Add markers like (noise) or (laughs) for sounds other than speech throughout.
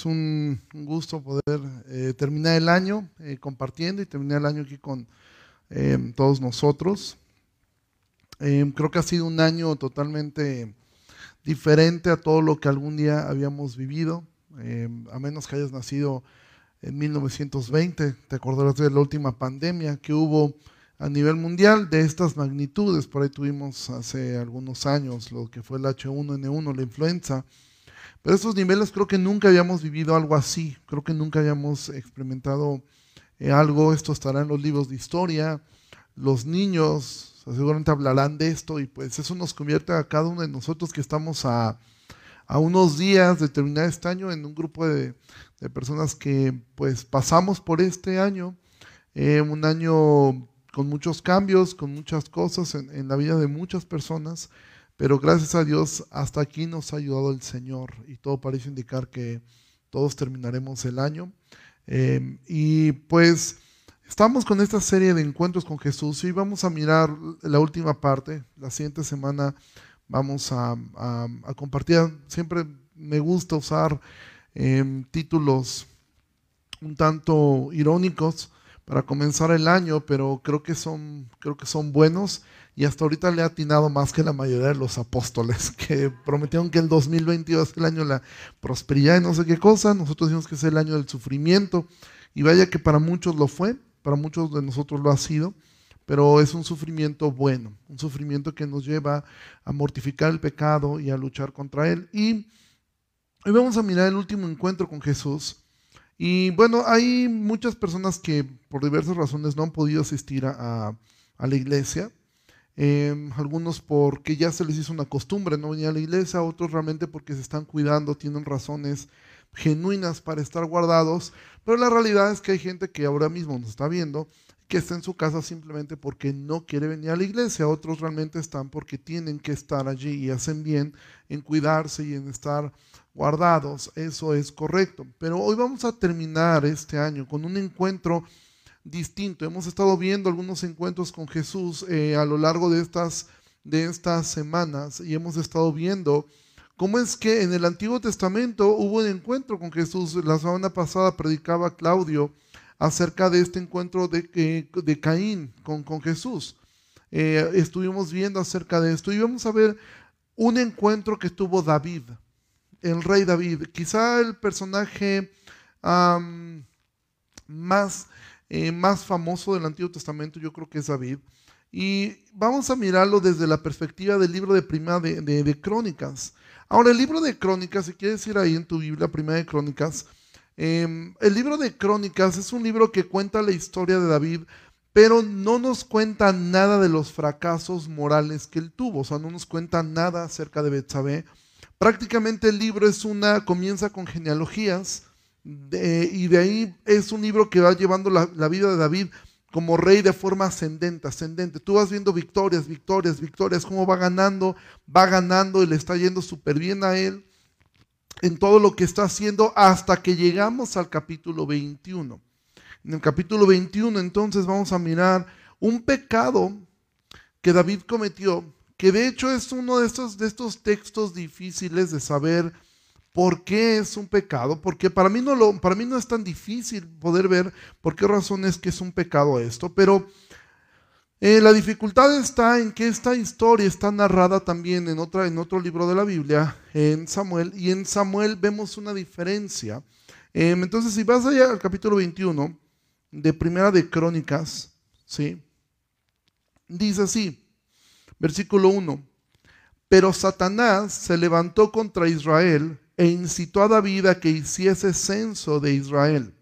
es un gusto poder eh, terminar el año eh, compartiendo y terminar el año aquí con eh, todos nosotros. creo que ha sido un año totalmente diferente a todo lo que algún día habíamos vivido, a menos que hayas nacido en 1920, te acordarás de la última pandemia que hubo a nivel mundial de estas magnitudes, por ahí tuvimos hace algunos años lo que fue el H1N1, la influenza, pero estos niveles creo que nunca habíamos vivido algo así, creo que nunca habíamos experimentado eh, algo, esto estará en los libros de historia, los niños seguramente hablarán de esto y pues eso nos convierte a cada uno de nosotros que estamos a, unos días de terminar este año en un grupo de, personas que pues pasamos por este año, eh, un año con muchos cambios, con muchas cosas en la vida de muchas personas. Pero gracias a Dios, hasta aquí nos ha ayudado el Señor y todo parece indicar que todos terminaremos el año. Em, y pues estamos con esta serie de encuentros con Jesús y vamos a mirar la última parte. La siguiente semana vamos a, compartir. Siempre me gusta usar em, títulos un tanto irónicos para comenzar el año, pero creo que son, creo que son buenos y hasta ahorita le ha atinado más que la mayoría de los apóstoles (laughs) que prometieron que el 2020 iba a ser el año de la prosperidad y no sé qué cosa. Nosotros decimos que es el año del sufrimiento y vaya que para muchos lo fue, para muchos de nosotros lo ha sido, pero es un sufrimiento bueno, un sufrimiento que nos lleva a mortificar el pecado y a luchar contra él. Y hoy vamos a mirar el último encuentro con Jesús. Y bueno, hay muchas personas que por diversas razones no han podido asistir a la iglesia. Em, algunos porque ya se les hizo una costumbre no venir a la iglesia, otros realmente porque se están cuidando, tienen razones genuinas para estar guardados, pero la realidad es que hay gente que ahora mismo nos está viendo que está en su casa simplemente porque no quiere venir a la iglesia, otros realmente están porque tienen que estar allí y hacen bien en cuidarse y en estar guardados, eso es correcto. Pero hoy vamos a terminar este año con un encuentro distinto. Hemos estado viendo algunos encuentros con Jesús eh, a lo largo de estas, de estas semanas y hemos estado viendo cómo es que en el Antiguo Testamento hubo un encuentro con Jesús. La semana pasada predicaba Claudio acerca de este encuentro de, eh, de Caín con, con Jesús. Eh, estuvimos viendo acerca de esto y vamos a ver un encuentro que tuvo David, el rey David, quizá el personaje más eh, más famoso del Antiguo Testamento, yo creo que es David. Y vamos a mirarlo desde la perspectiva del libro de Prima de, Crónicas. Ahora, el libro de Crónicas, si quieres ir ahí en tu Biblia, Prima de Crónicas, em, el libro de Crónicas es un libro que cuenta la historia de David, pero no nos cuenta nada de los fracasos morales que él tuvo, o sea, no nos cuenta nada acerca de Betsabé. Prácticamente el libro es una, comienza con genealogías, y de ahí es un libro que va llevando la, vida de David como rey de forma ascendente, ascendente. Tú vas viendo victorias, victorias, victorias, cómo va ganando, va ganando y le está yendo súper bien a él en todo lo que está haciendo hasta que llegamos al capítulo 21. En el capítulo 21 entonces vamos a mirar un pecado que David cometió, que de hecho es uno de estos, de estos textos difíciles de saber ¿Por qué es un pecado? Porque para mí, no lo, para mí no es tan difícil poder ver por qué razón es que es un pecado esto, pero eh, la dificultad está en que esta historia está narrada también en, otra, en otro libro de la Biblia, en Samuel, y en Samuel vemos una diferencia. Em, entonces, si vas allá al capítulo 21 de Primera de Crónicas, ¿sí? dice así, versículo 1, pero Satanás se levantó contra Israel e incitó a David a que hiciese censo de Israel.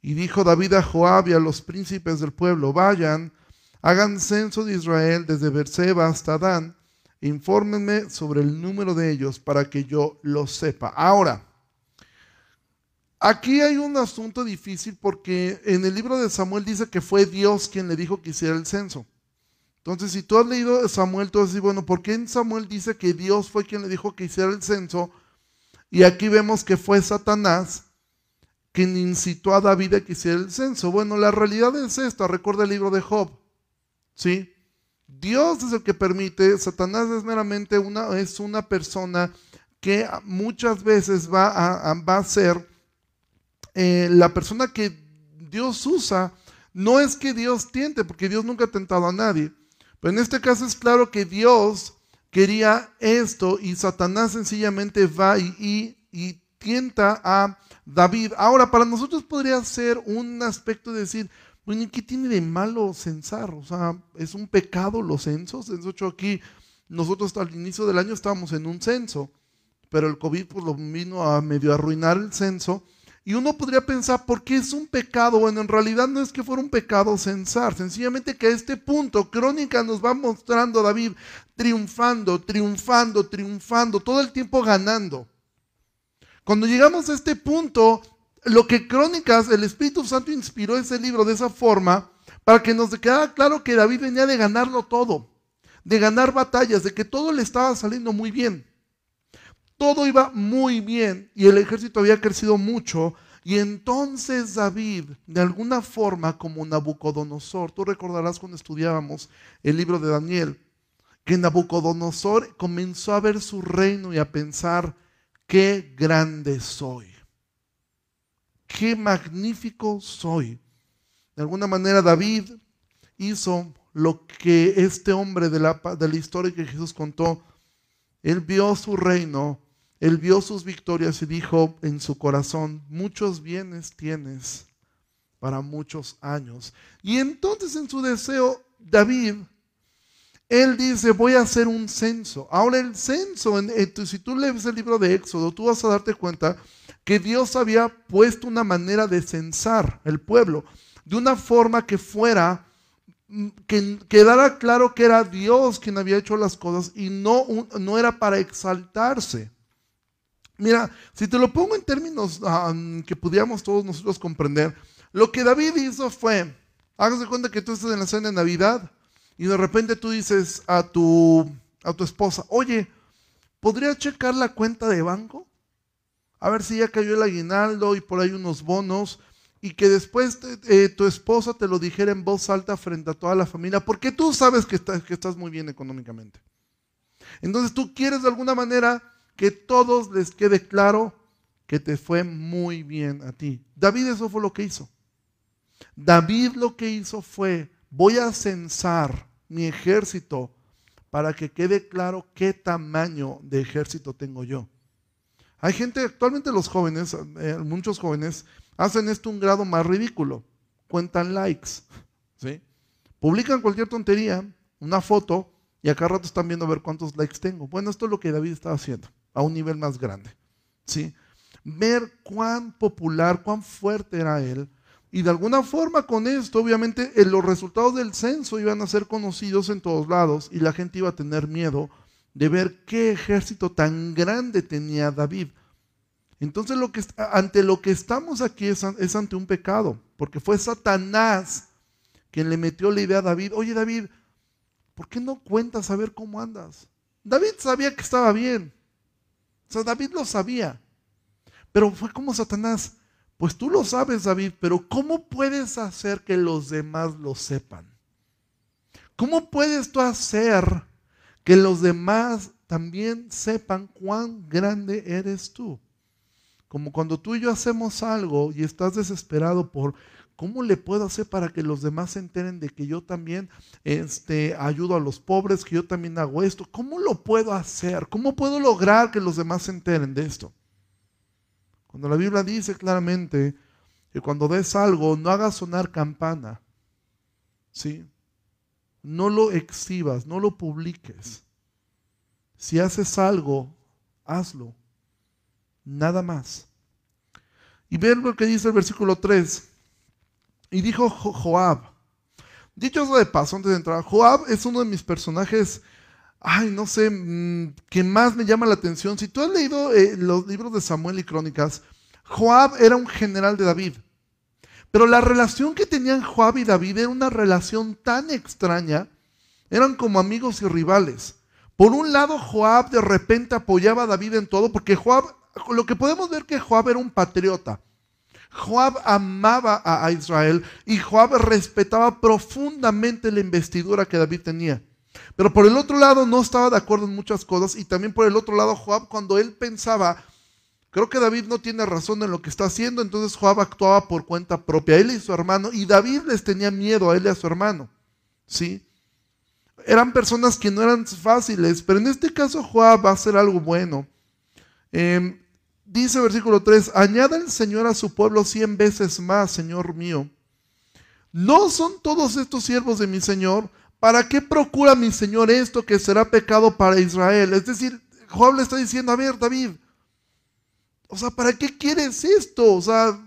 Y dijo David a Joab y a los príncipes del pueblo, vayan, hagan censo de Israel desde Berseba hasta Dan, e infórmenme sobre el número de ellos para que yo lo sepa. Ahora, aquí hay un asunto difícil porque en el libro de Samuel dice que fue Dios quien le dijo que hiciera el censo. Entonces, si tú has leído Samuel, tú vas a decir, bueno, ¿por qué en Samuel dice que Dios fue quien le dijo que hiciera el censo? Y aquí vemos que fue Satanás quien incitó a David a que hiciera el censo. Bueno, la realidad es esta, recuerda el libro de Job. ¿Sí? Dios es el que permite, Satanás es meramente una, es una persona que muchas veces va a, va a ser eh, la persona que Dios usa. No es que Dios tiente, porque Dios nunca ha tentado a nadie. Pero en este caso es claro que Dios quería esto y Satanás sencillamente va y, y, tienta a David. Ahora, para nosotros podría ser un aspecto de decir, bueno, ¿qué tiene de malo censar? O sea, es un pecado los censos. De hecho, aquí nosotros al inicio del año estábamos en un censo, pero el COVID pues, lo vino a medio arruinar el censo. Y uno podría pensar, ¿por qué es un pecado? Bueno, en realidad no es que fuera un pecado censar, sencillamente que a este punto Crónica nos va mostrando a David triunfando, triunfando, triunfando, todo el tiempo ganando. Cuando llegamos a este punto, lo que Crónicas, el Espíritu Santo inspiró ese libro de esa forma, para que nos quedara claro que David venía de ganarlo todo, de ganar batallas, de que todo le estaba saliendo muy bien. Todo iba muy bien y el ejército había crecido mucho. Y entonces David, de alguna forma como Nabucodonosor, tú recordarás cuando estudiábamos el libro de Daniel, que Nabucodonosor comenzó a ver su reino y a pensar, qué grande soy, qué magnífico soy. De alguna manera David hizo lo que este hombre de la, de la historia que Jesús contó, él vio su reino él vio sus victorias y dijo en su corazón, muchos bienes tienes para muchos años. Y entonces en su deseo, David, él dice, voy a hacer un censo. Ahora el censo, si tú lees el libro de Éxodo, tú vas a darte cuenta que Dios había puesto una manera de censar el pueblo, de una forma que fuera mm, que quedara claro que era Dios quien había hecho las cosas y no, no era para exaltarse. Mira, si te lo pongo en términos ah, que pudiéramos todos nosotros comprender, lo que David hizo fue, hágase cuenta que tú estás en la cena de Navidad y de repente tú dices a tu, a tu esposa, oye, ¿podría checar la cuenta de banco? A ver si ya cayó el aguinaldo y por ahí unos bonos y que después eh, tu esposa te lo dijera en voz alta frente a toda la familia, porque tú sabes que, que estás muy bien económicamente. Entonces tú quieres de alguna manera que todos les quede claro que te fue muy bien a ti. David eso fue lo que hizo. David lo que hizo fue, voy a censar mi ejército para que quede claro qué tamaño de ejército tengo yo. Hay gente, actualmente los jóvenes, eh, muchos jóvenes, hacen esto un grado más ridículo. Cuentan likes, (laughs) ¿sí? Publican cualquier tontería, una foto, y acá rato están viendo a ver cuántos likes tengo. Bueno, esto es lo que David estaba haciendo a un nivel más grande. ¿sí? Ver cuán popular, cuán fuerte era él. Y de alguna forma con esto, obviamente, eh, los resultados del censo iban a ser conocidos en todos lados y la gente iba a tener miedo de ver qué ejército tan grande tenía David. Entonces, lo que, ante lo que estamos aquí es, es ante un pecado, porque fue Satanás quien le metió la idea a David, oye David, ¿por qué no cuentas a ver cómo andas? David sabía que estaba bien, o sea, David lo sabía. Pero fue como Satanás. Pues tú lo sabes, David, pero ¿cómo puedes hacer que los demás lo sepan? ¿Cómo puedes tú hacer que los demás también sepan cuán grande eres tú? Como cuando tú y yo hacemos algo y estás desesperado por ¿Cómo le puedo hacer para que los demás se enteren de que yo también este, ayudo a los pobres, que yo también hago esto? ¿Cómo lo puedo hacer? ¿Cómo puedo lograr que los demás se enteren de esto? Cuando la Biblia dice claramente que cuando des algo, no hagas sonar campana. ¿Sí? No lo exhibas, no lo publiques. Si haces algo, hazlo. Nada más. Y ver lo que dice el versículo 3. Y dijo Joab. Dicho eso de paso, antes de entrar, Joab es uno de mis personajes, ay, no sé, mm, que más me llama la atención. Si tú has leído eh, los libros de Samuel y Crónicas, Joab era un general de David. Pero la relación que tenían Joab y David era una relación tan extraña, eran como amigos y rivales. Por un lado, Joab de repente apoyaba a David en todo, porque Joab, lo que podemos ver que Joab era un patriota. Joab amaba a Israel y Joab respetaba profundamente la investidura que David tenía. Pero por el otro lado no estaba de acuerdo en muchas cosas y también por el otro lado Joab cuando él pensaba, creo que David no tiene razón en lo que está haciendo, entonces Joab actuaba por cuenta propia, él y su hermano, y David les tenía miedo a él y a su hermano. ¿Sí? Eran personas que no eran fáciles, pero en este caso Joab va a hacer algo bueno. Em, dice versículo 3, añada el Señor a su pueblo cien veces más, Señor mío. ¿No son todos estos siervos de mi Señor? ¿Para qué procura mi Señor esto que será pecado para Israel? Es decir, Joab le está diciendo, a ver, David, o sea, ¿para qué quieres esto? O sea,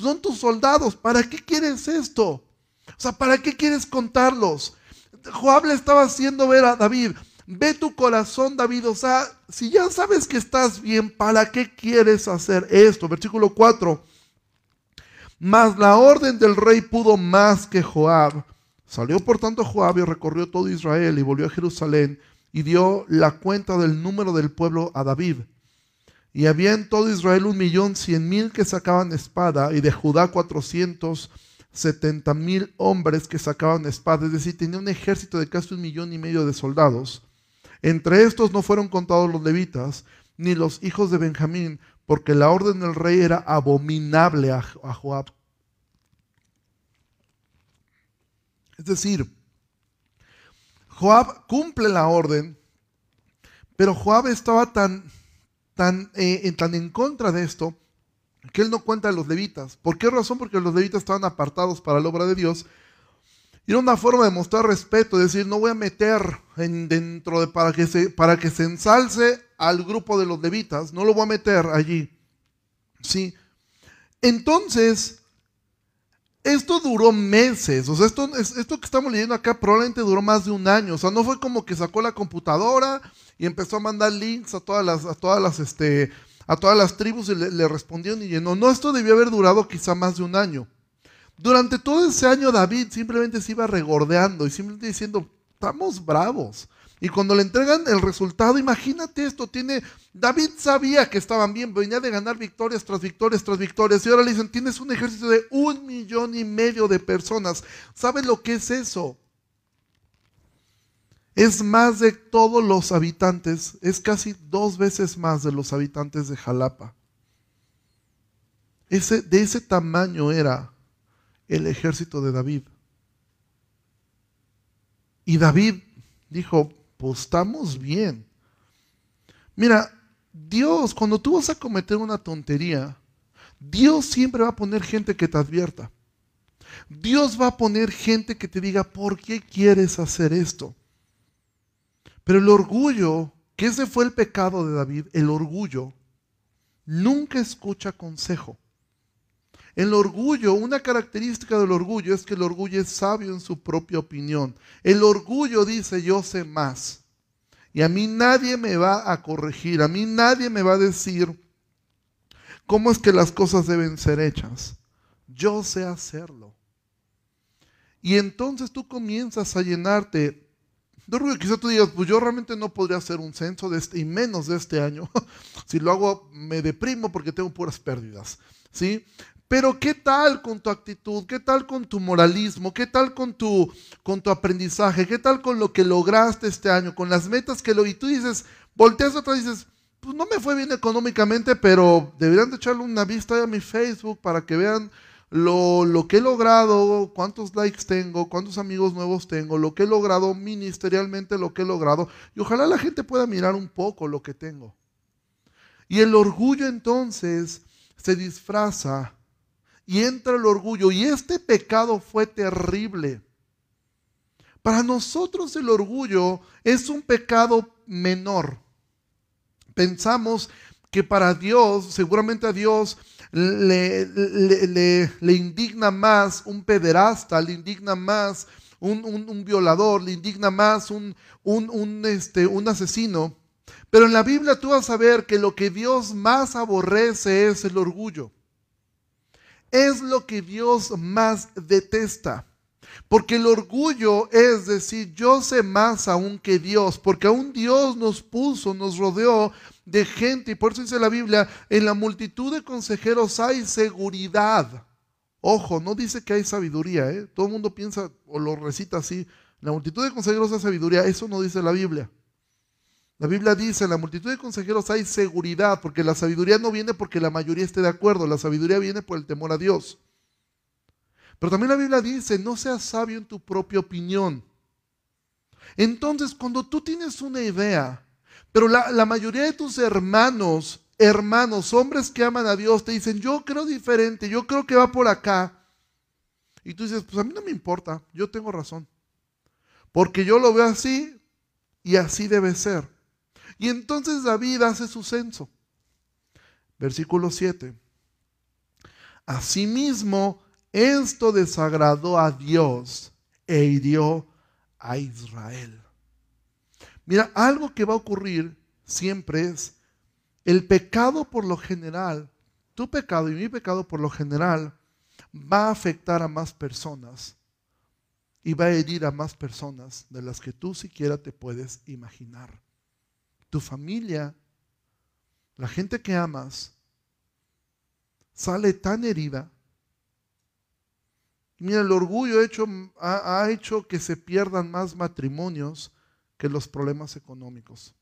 son tus soldados, ¿para qué quieres esto? O sea, ¿para qué quieres contarlos? Joab le estaba haciendo ver a David, ve tu corazón, David, o sea, si ya sabes que estás bien, ¿para qué quieres hacer esto? Versículo 4. Mas la orden del rey pudo más que Joab. Salió por tanto Joab y recorrió todo Israel y volvió a Jerusalén y dio la cuenta del número del pueblo a David. Y había en todo Israel un millón cien mil que sacaban espada y de Judá cuatrocientos setenta mil hombres que sacaban espada, es decir, tenía un ejército de casi un millón y medio de soldados. Entre estos no fueron contados los levitas, ni los hijos de Benjamín, porque la orden del rey era abominable a, Joab. Es decir, Joab cumple la orden, pero Joab estaba tan, tan, eh, tan en contra de esto que él no cuenta a los levitas. ¿Por qué razón? Porque los levitas estaban apartados para la obra de Dios. Y era una forma de mostrar respeto, es decir, no voy a meter en, dentro de para que, se, para que se ensalce al grupo de los levitas, no lo voy a meter allí. ¿Sí? Entonces, esto duró meses, o sea, esto, esto que estamos leyendo acá probablemente duró más de un año, o sea, no fue como que sacó la computadora y empezó a mandar links a todas las, a todas las, este, a todas las tribus y le, le respondieron y llenó. No, esto debió haber durado quizá más de un año. Durante todo ese año David simplemente se iba regordeando y simplemente diciendo, estamos bravos. Y cuando le entregan el resultado, imagínate esto, tiene, David sabía que estaban bien, venía de ganar victorias tras victorias tras victorias, y ahora le dicen, tienes un ejército de un millón y medio de personas. ¿Sabes lo que es eso? Es más de todos los habitantes, es casi dos veces más de los habitantes de Jalapa. Ese, de ese tamaño era el ejército de David. Y David dijo, pues estamos bien. Mira, Dios, cuando tú vas a cometer una tontería, Dios siempre va a poner gente que te advierta. Dios va a poner gente que te diga, ¿por qué quieres hacer esto? Pero el orgullo, que ese fue el pecado de David, el orgullo, nunca escucha consejo. El orgullo, una característica del orgullo es que el orgullo es sabio en su propia opinión. El orgullo dice yo sé más. Y a mí nadie me va a corregir, a mí nadie me va a decir cómo es que las cosas deben ser hechas. Yo sé hacerlo. Y entonces tú comienzas a llenarte de. Quizá tú digas, pues yo realmente no podría hacer un censo de este, y menos de este año. (laughs) si lo hago me deprimo porque tengo puras pérdidas. ¿Sí? Pero ¿qué tal con tu actitud? ¿Qué tal con tu moralismo? ¿Qué tal con tu, con tu aprendizaje? ¿Qué tal con lo que lograste este año? Con las metas que lo... Y tú dices, volteas otra y dices, pues no me fue bien económicamente, pero deberían de echarle una vista a mi Facebook para que vean lo, lo, que he logrado, cuántos likes tengo, cuántos amigos nuevos tengo, lo que he logrado ministerialmente, lo que he logrado. Y ojalá la gente pueda mirar un poco lo que tengo. Y el orgullo entonces se disfraza y entra el orgullo. Y este pecado fue terrible. Para nosotros el orgullo es un pecado menor. Pensamos que para Dios, seguramente a Dios le, le, indigna más un pederasta, le indigna más un, violador, le indigna más un, un, este, un asesino. Pero en la Biblia tú vas a ver que lo que Dios más aborrece es el orgullo es lo que Dios más detesta. Porque el orgullo es decir, yo sé más aún que Dios, porque aún Dios nos puso, nos rodeó de gente, y por eso dice la Biblia, en la multitud de consejeros hay seguridad. Ojo, no dice que hay sabiduría, ¿eh? todo el mundo piensa o lo recita así, La multitud de consejeros hay sabiduría, eso no dice la Biblia. La Biblia dice, en la multitud de consejeros hay seguridad, porque la sabiduría no viene porque la mayoría esté de acuerdo, la sabiduría viene por el temor a Dios. Pero también la Biblia dice, no seas sabio en tu propia opinión. Entonces, cuando tú tienes una idea, pero la, mayoría de tus hermanos, hermanos, hombres que aman a Dios, te dicen, yo creo diferente, yo creo que va por acá. Y tú dices, pues a mí no me importa, yo tengo razón. Porque yo lo veo así y así debe ser. Y entonces David hace su censo. Versículo 7. Asimismo, esto desagradó a Dios e hirió a Israel. Mira, algo que va a ocurrir siempre es el pecado por lo general, tu pecado y mi pecado por lo general, va a afectar a más personas y va a herir a más personas de las que tú siquiera te puedes imaginar. Tu familia, la gente que amas, sale tan herida. Mira, el orgullo hecho, ha, ha hecho que se pierdan más matrimonios que los problemas económicos.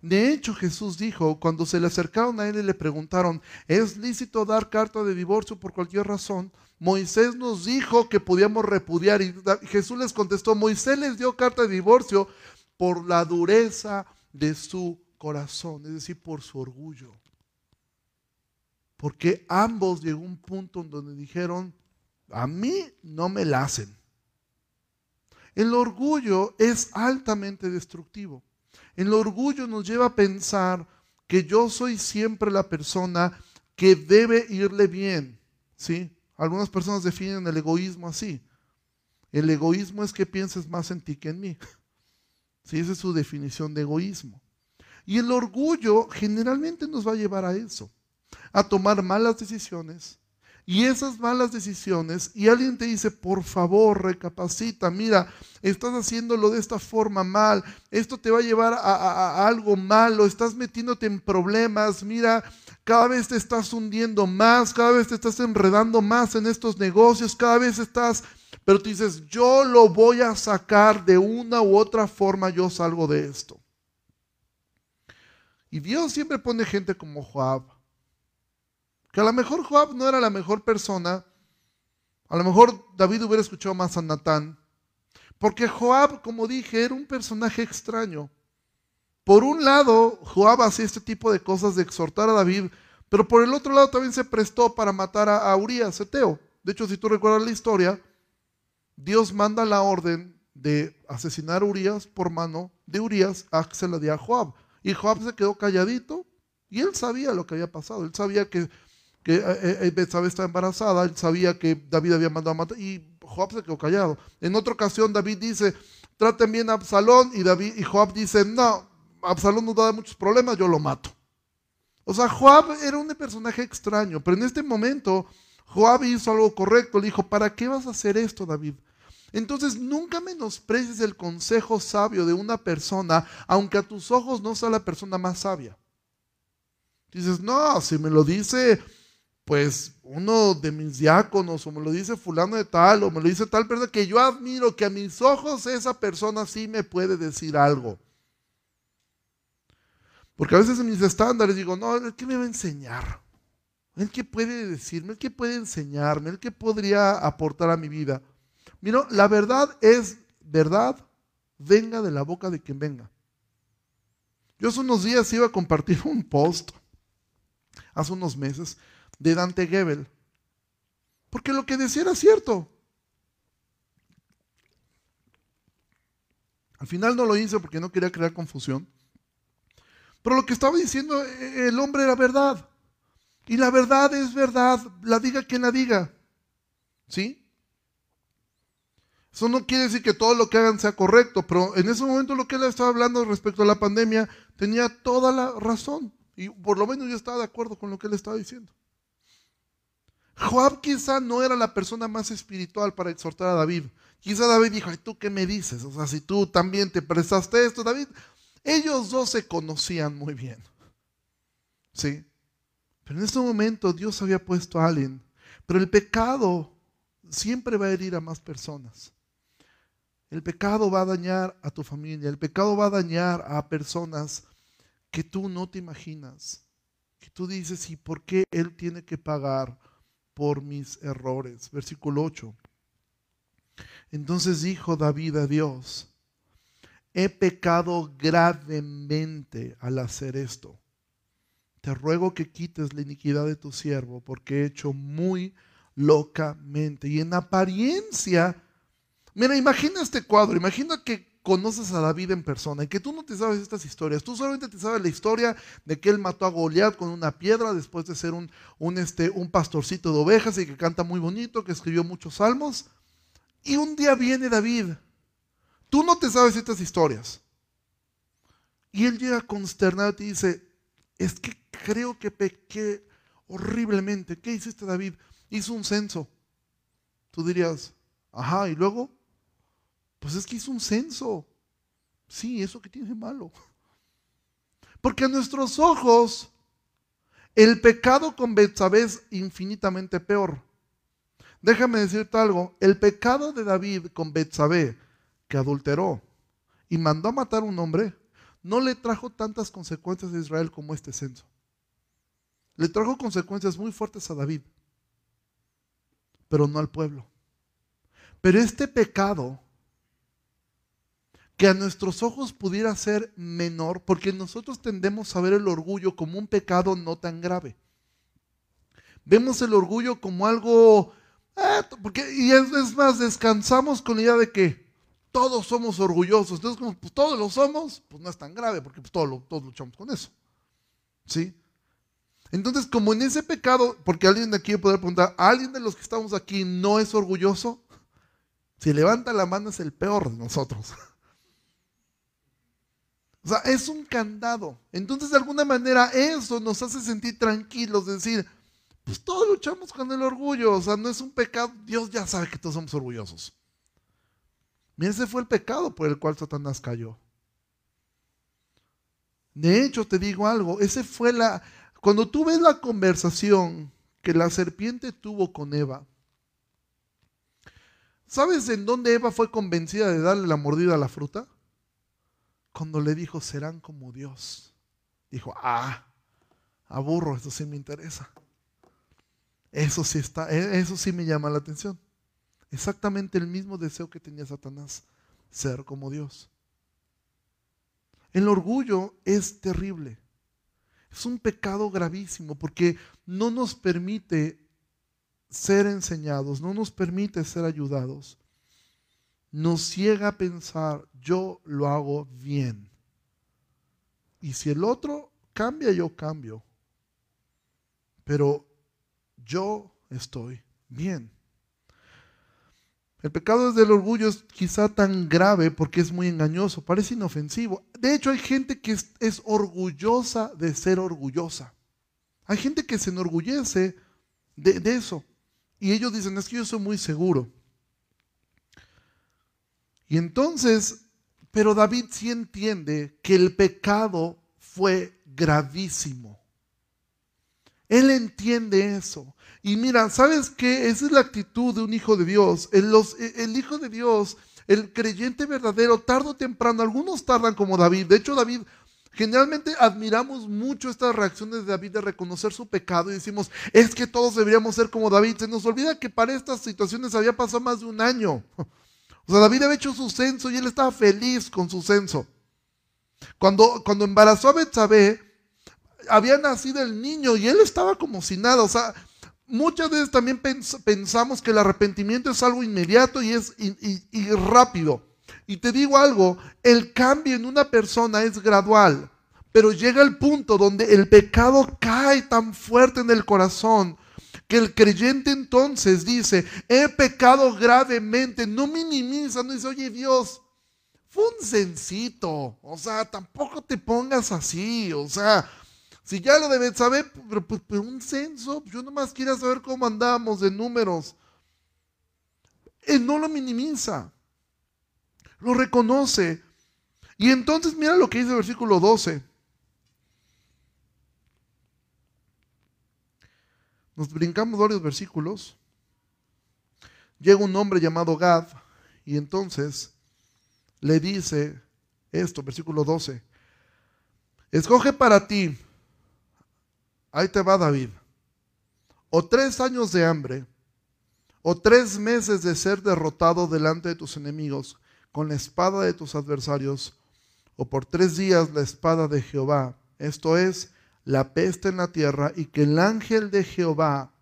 De hecho, Jesús dijo, cuando se le acercaron a él y le preguntaron, ¿es lícito dar carta de divorcio por cualquier razón? Moisés nos dijo que podíamos repudiar y Jesús les contestó, Moisés les dio carta de divorcio por la dureza de su corazón, es decir, por su orgullo. Porque ambos llegó un punto en donde dijeron, a mí no me la hacen. El orgullo es altamente destructivo. El orgullo nos lleva a pensar que yo soy siempre la persona que debe irle bien, ¿sí? Algunas personas definen el egoísmo así. El egoísmo es que pienses más en ti que en mí. (laughs) Sí, esa es su definición de egoísmo. Y el orgullo generalmente nos va a llevar a eso, a tomar malas decisiones. Y esas malas decisiones, y alguien te dice, por favor, recapacita, mira, estás haciéndolo de esta forma mal, esto te va a llevar a, a algo malo, estás metiéndote en problemas, mira, cada vez te estás hundiendo más, cada vez te estás enredando más en estos negocios, cada vez estás, pero tú dices, yo lo voy a sacar de una u otra forma, yo salgo de esto. Y Dios siempre pone gente como Joab, que a lo mejor Joab no era la mejor persona, a lo mejor David hubiera escuchado más a Natán, porque Joab, como dije, era un personaje extraño. Por un lado, Joab hacía este tipo de cosas de exhortar a David, pero por el otro lado también se prestó para matar a, Urias, Eteo. De hecho, si tú recuerdas la historia, Dios manda la orden de asesinar a Urias por mano de Urias a que se la dio a Joab. Y Joab se quedó calladito y él sabía lo que había pasado. Él sabía que, que eh, eh, Betsabé estaba embarazada, él sabía que David había mandado a matar y Joab se quedó callado. En otra ocasión David dice, traten bien a Absalón y, David, y Joab dice, no, Absalón nos da muchos problemas, yo lo mato. O sea, Joab era un personaje extraño, pero en este momento Joab hizo algo correcto. Le dijo, ¿para qué vas a hacer esto, David? Entonces nunca menosprecies el consejo sabio de una persona, aunque a tus ojos no sea la persona más sabia. Dices, no, si me lo dice pues uno de mis diáconos, o me lo dice fulano de tal, o me lo dice tal persona que yo admiro, que a mis ojos esa persona sí me puede decir algo. Porque a veces en mis estándares digo, no, ¿el qué me va a enseñar? ¿El qué puede decirme? ¿El qué puede enseñarme? ¿El qué podría aportar a mi vida? Mira, la verdad es verdad, venga de la boca de quien venga. Yo hace unos días iba a compartir un post, hace unos meses, de Dante Gebel. Porque lo que decía era cierto. Al final no lo hice porque no quería crear confusión. Pero lo que estaba diciendo eh, el hombre era verdad. Y la verdad es verdad, la diga quien la diga. ¿Sí? Eso no quiere decir que todo lo que hagan sea correcto, pero en ese momento lo que él estaba hablando respecto a la pandemia tenía toda la razón. Y por lo menos yo estaba de acuerdo con lo que él estaba diciendo. Joab quizá no era la persona más espiritual para exhortar a David. Quizá David dijo, ay, ¿tú qué me dices? O sea, si tú también te prestaste esto, David, ellos dos se conocían muy bien. ¿Sí? Pero en este momento Dios había puesto a alguien. Pero el pecado siempre va a herir a más personas. El pecado va a dañar a tu familia, el pecado va a dañar a personas que tú no te imaginas, que tú dices, ¿y por qué Él tiene que pagar por mis errores? Versículo 8. Entonces dijo David a Dios, he pecado gravemente al hacer esto. Te ruego que quites la iniquidad de tu siervo, porque he hecho muy locamente. Y en apariencia Mira, imagina este cuadro, imagina que conoces a David en persona y que tú no te sabes estas historias. Tú solamente te sabes la historia de que él mató a Goliat con una piedra después de ser un, un, este, un pastorcito de ovejas y que canta muy bonito, que escribió muchos salmos. Y un día viene David. Tú no te sabes estas historias. Y él llega consternado y te dice, es que creo que pequé horriblemente. ¿Qué hiciste David? Hizo un censo. Tú dirías, ajá, y luego pues es que hizo un censo. Sí, eso que tiene malo. (laughs) Porque a nuestros ojos el pecado con Betsabé es infinitamente peor. Déjame decirte algo, el pecado de David con Betsabé, que adulteró y mandó a matar a un hombre, no le trajo tantas consecuencias a Israel como este censo. Le trajo consecuencias muy fuertes a David, pero no al pueblo. Pero este pecado que a nuestros ojos pudiera ser menor, porque nosotros tendemos a ver el orgullo como un pecado no tan grave. Vemos el orgullo como algo, ah, porque, y es, más, descansamos con la idea de que todos somos orgullosos. Entonces, como pues, todos lo somos, pues no es tan grave, porque pues, todos, todos luchamos con eso. ¿Sí? Entonces, como en ese pecado, porque alguien de aquí puede preguntar, ¿alguien de los que estamos aquí no es orgulloso? Si levanta la mano es el peor de nosotros. (laughs) O sea, es un candado. Entonces, de alguna manera, eso nos hace sentir tranquilos, decir, pues todos luchamos con el orgullo, o sea, no es un pecado, Dios ya sabe que todos somos orgullosos. Mira, ese fue el pecado por el cual Satanás cayó. De hecho, te digo algo, ese fue la, cuando tú ves la conversación que la serpiente tuvo con Eva, ¿sabes en dónde Eva fue convencida de darle la mordida a la fruta? Cuando le dijo, serán como Dios, dijo, ah, aburro, eso sí me interesa. Eso sí está, e, eso sí me llama la atención. Exactamente el mismo deseo que tenía Satanás, ser como Dios. El orgullo es terrible. Es un pecado gravísimo porque no nos permite ser enseñados, no nos permite ser ayudados nos ciega a pensar, yo lo hago bien. Y si el otro cambia, yo cambio. Pero yo estoy bien. El pecado del orgullo es quizá tan grave porque es muy engañoso, parece inofensivo. De hecho, hay gente que es, orgullosa de ser orgullosa. Hay gente que se enorgullece de, de eso. Y ellos dicen, es que yo soy muy seguro. Y entonces, pero David sí entiende que el pecado fue gravísimo. Él entiende eso. Y mira, ¿sabes qué? Esa es la actitud de un hijo de Dios. El, el hijo de Dios, el creyente verdadero, tarde o temprano, algunos tardan como David. De hecho, David Generalmente admiramos mucho estas reacciones de David de reconocer su pecado y decimos, es que todos deberíamos ser como David. Se nos olvida que para estas situaciones había pasado más de un año. O sea, David había hecho su censo y él estaba feliz con su censo. Cuando, cuando embarazó a Betsabé, había nacido el niño y él estaba como si nada. O sea, muchas veces también pensamos que el arrepentimiento es algo inmediato y es y rápido. Y te digo algo, el cambio en una persona es gradual, pero llega el punto donde el pecado cae tan fuerte en el corazón que el creyente entonces dice, he pecado gravemente, no minimiza, no dice, oye Dios, fue un sencito, o sea, tampoco te pongas así, o sea, si ya lo debes saber, pero, pues, un censo, yo nomás quiero saber cómo andamos de números. Él no lo minimiza, lo reconoce. Y entonces mira lo que dice el versículo 12. Nos brincamos varios versículos. Llega un hombre llamado Gad y entonces le dice esto, versículo 12. Escoge para ti, ahí te va David, o tres años de hambre, o tres meses de ser derrotado delante de tus enemigos con la espada de tus adversarios, o por tres días la espada de Jehová, esto es, la peste en la tierra, y que el ángel de Jehová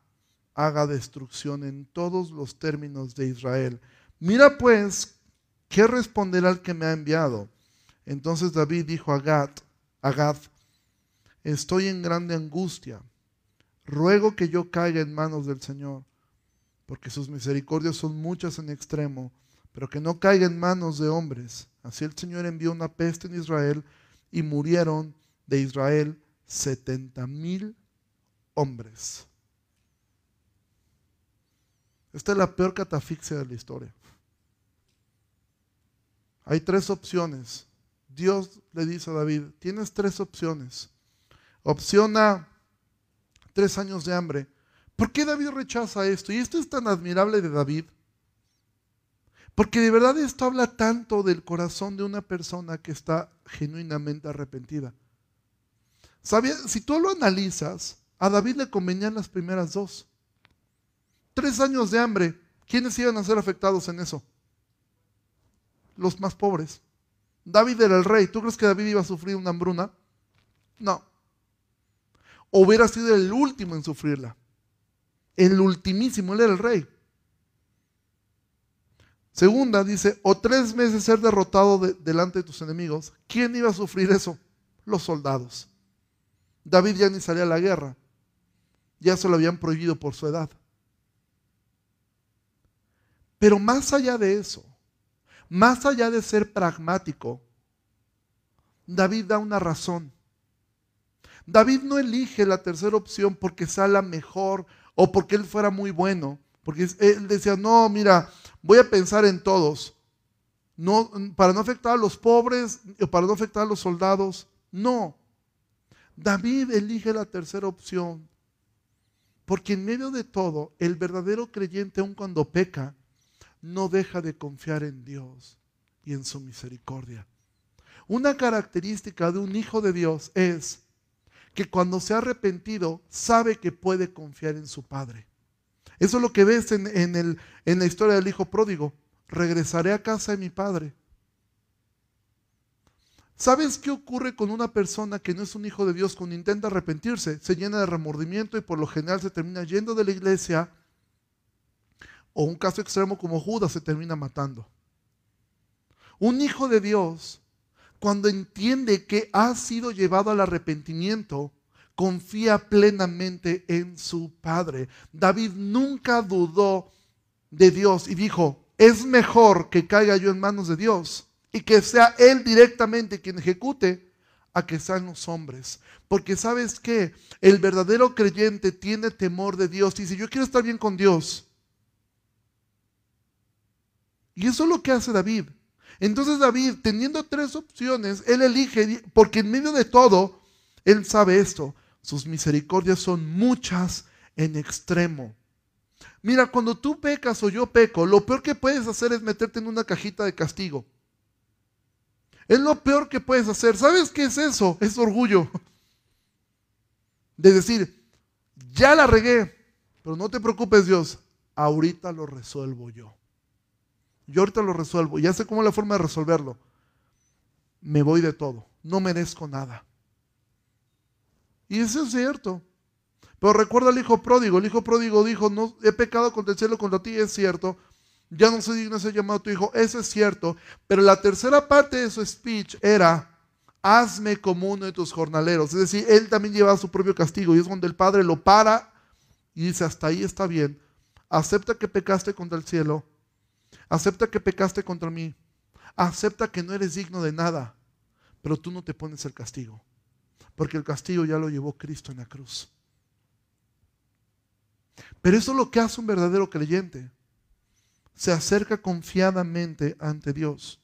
haga destrucción en todos los términos de Israel. Mira pues, ¿qué responderá el que me ha enviado? Entonces David dijo a Gad, a Gad, estoy en grande angustia, ruego que yo caiga en manos del Señor, porque sus misericordias son muchas en extremo, pero que no caiga en manos de hombres. Así el Señor envió una peste en Israel y murieron de Israel setenta mil hombres. Esta es la peor catafixia de la historia. Hay tres opciones. Dios le dice a David, tienes tres opciones. Opción A, tres años de hambre. ¿Por qué David rechaza esto? Y esto es tan admirable de David. Porque de verdad esto habla tanto del corazón de una persona que está genuinamente arrepentida. Si tú lo analizas, a David le convenían las primeras dos. Tres años de hambre. ¿Quiénes iban a ser afectados en eso? Los más pobres. David era el rey. ¿Tú crees que David iba a sufrir una hambruna? No. Hubiera sido el último en sufrirla. El ultimísimo, él era el rey. Segunda dice, o tres meses ser derrotado delante de tus enemigos. ¿Quién iba a sufrir eso? Los soldados. David ya ni salía a la guerra. Ya se lo habían prohibido por su edad. Pero más allá de eso, más allá de ser pragmático, David da una razón. David no elige la tercera opción porque sea la mejor o porque él fuera muy bueno. Porque él decía, no, mira, voy a pensar en todos. No, para no afectar a los pobres o para no afectar a los soldados. No. David elige la tercera opción. Porque en medio de todo, el verdadero creyente, aun cuando peca, no deja de confiar en Dios y en su misericordia. Una característica de un hijo de Dios es que cuando se ha arrepentido sabe que puede confiar en su Padre. Eso es lo que ves en, el, en la historia del hijo pródigo. Regresaré a casa de mi Padre. ¿Sabes qué ocurre con una persona que no es un hijo de Dios cuando intenta arrepentirse? Se llena de remordimiento y por lo general se termina yendo de la iglesia o un caso extremo como Judas se termina matando. Un hijo de Dios, cuando entiende que ha sido llevado al arrepentimiento, confía plenamente en su Padre. David nunca dudó de Dios y dijo, es mejor que caiga yo en manos de Dios y que sea Él directamente quien ejecute a que sean los hombres. Porque sabes que el verdadero creyente tiene temor de Dios. Y dice, yo quiero estar bien con Dios. Y eso es lo que hace David. Entonces David, teniendo tres opciones, él elige, porque en medio de todo, él sabe esto, sus misericordias son muchas en extremo. Mira, cuando tú pecas o yo peco, lo peor que puedes hacer es meterte en una cajita de castigo. Es lo peor que puedes hacer. ¿Sabes qué es eso? Es orgullo. De decir, ya la regué, pero no te preocupes Dios, ahorita lo resuelvo yo. Yo ahorita lo resuelvo. Ya sé cómo es la forma de resolverlo. Me voy de todo. No merezco nada. Y eso es cierto. Pero recuerda al hijo pródigo. El hijo pródigo dijo, no he pecado contra el cielo, contra ti, es cierto. Ya no soy digno de ser llamado tu hijo. Eso es cierto. Pero la tercera parte de su speech era, hazme como uno de tus jornaleros. Es decir, él también lleva su propio castigo. Y es donde el padre lo para y dice, hasta ahí está bien. Acepta que pecaste contra el cielo Acepta que pecaste contra mí. Acepta que no eres digno de nada. Pero tú no te pones el castigo. Porque el castigo ya lo llevó Cristo en la cruz. Pero eso es lo que hace un verdadero creyente. Se acerca confiadamente ante Dios.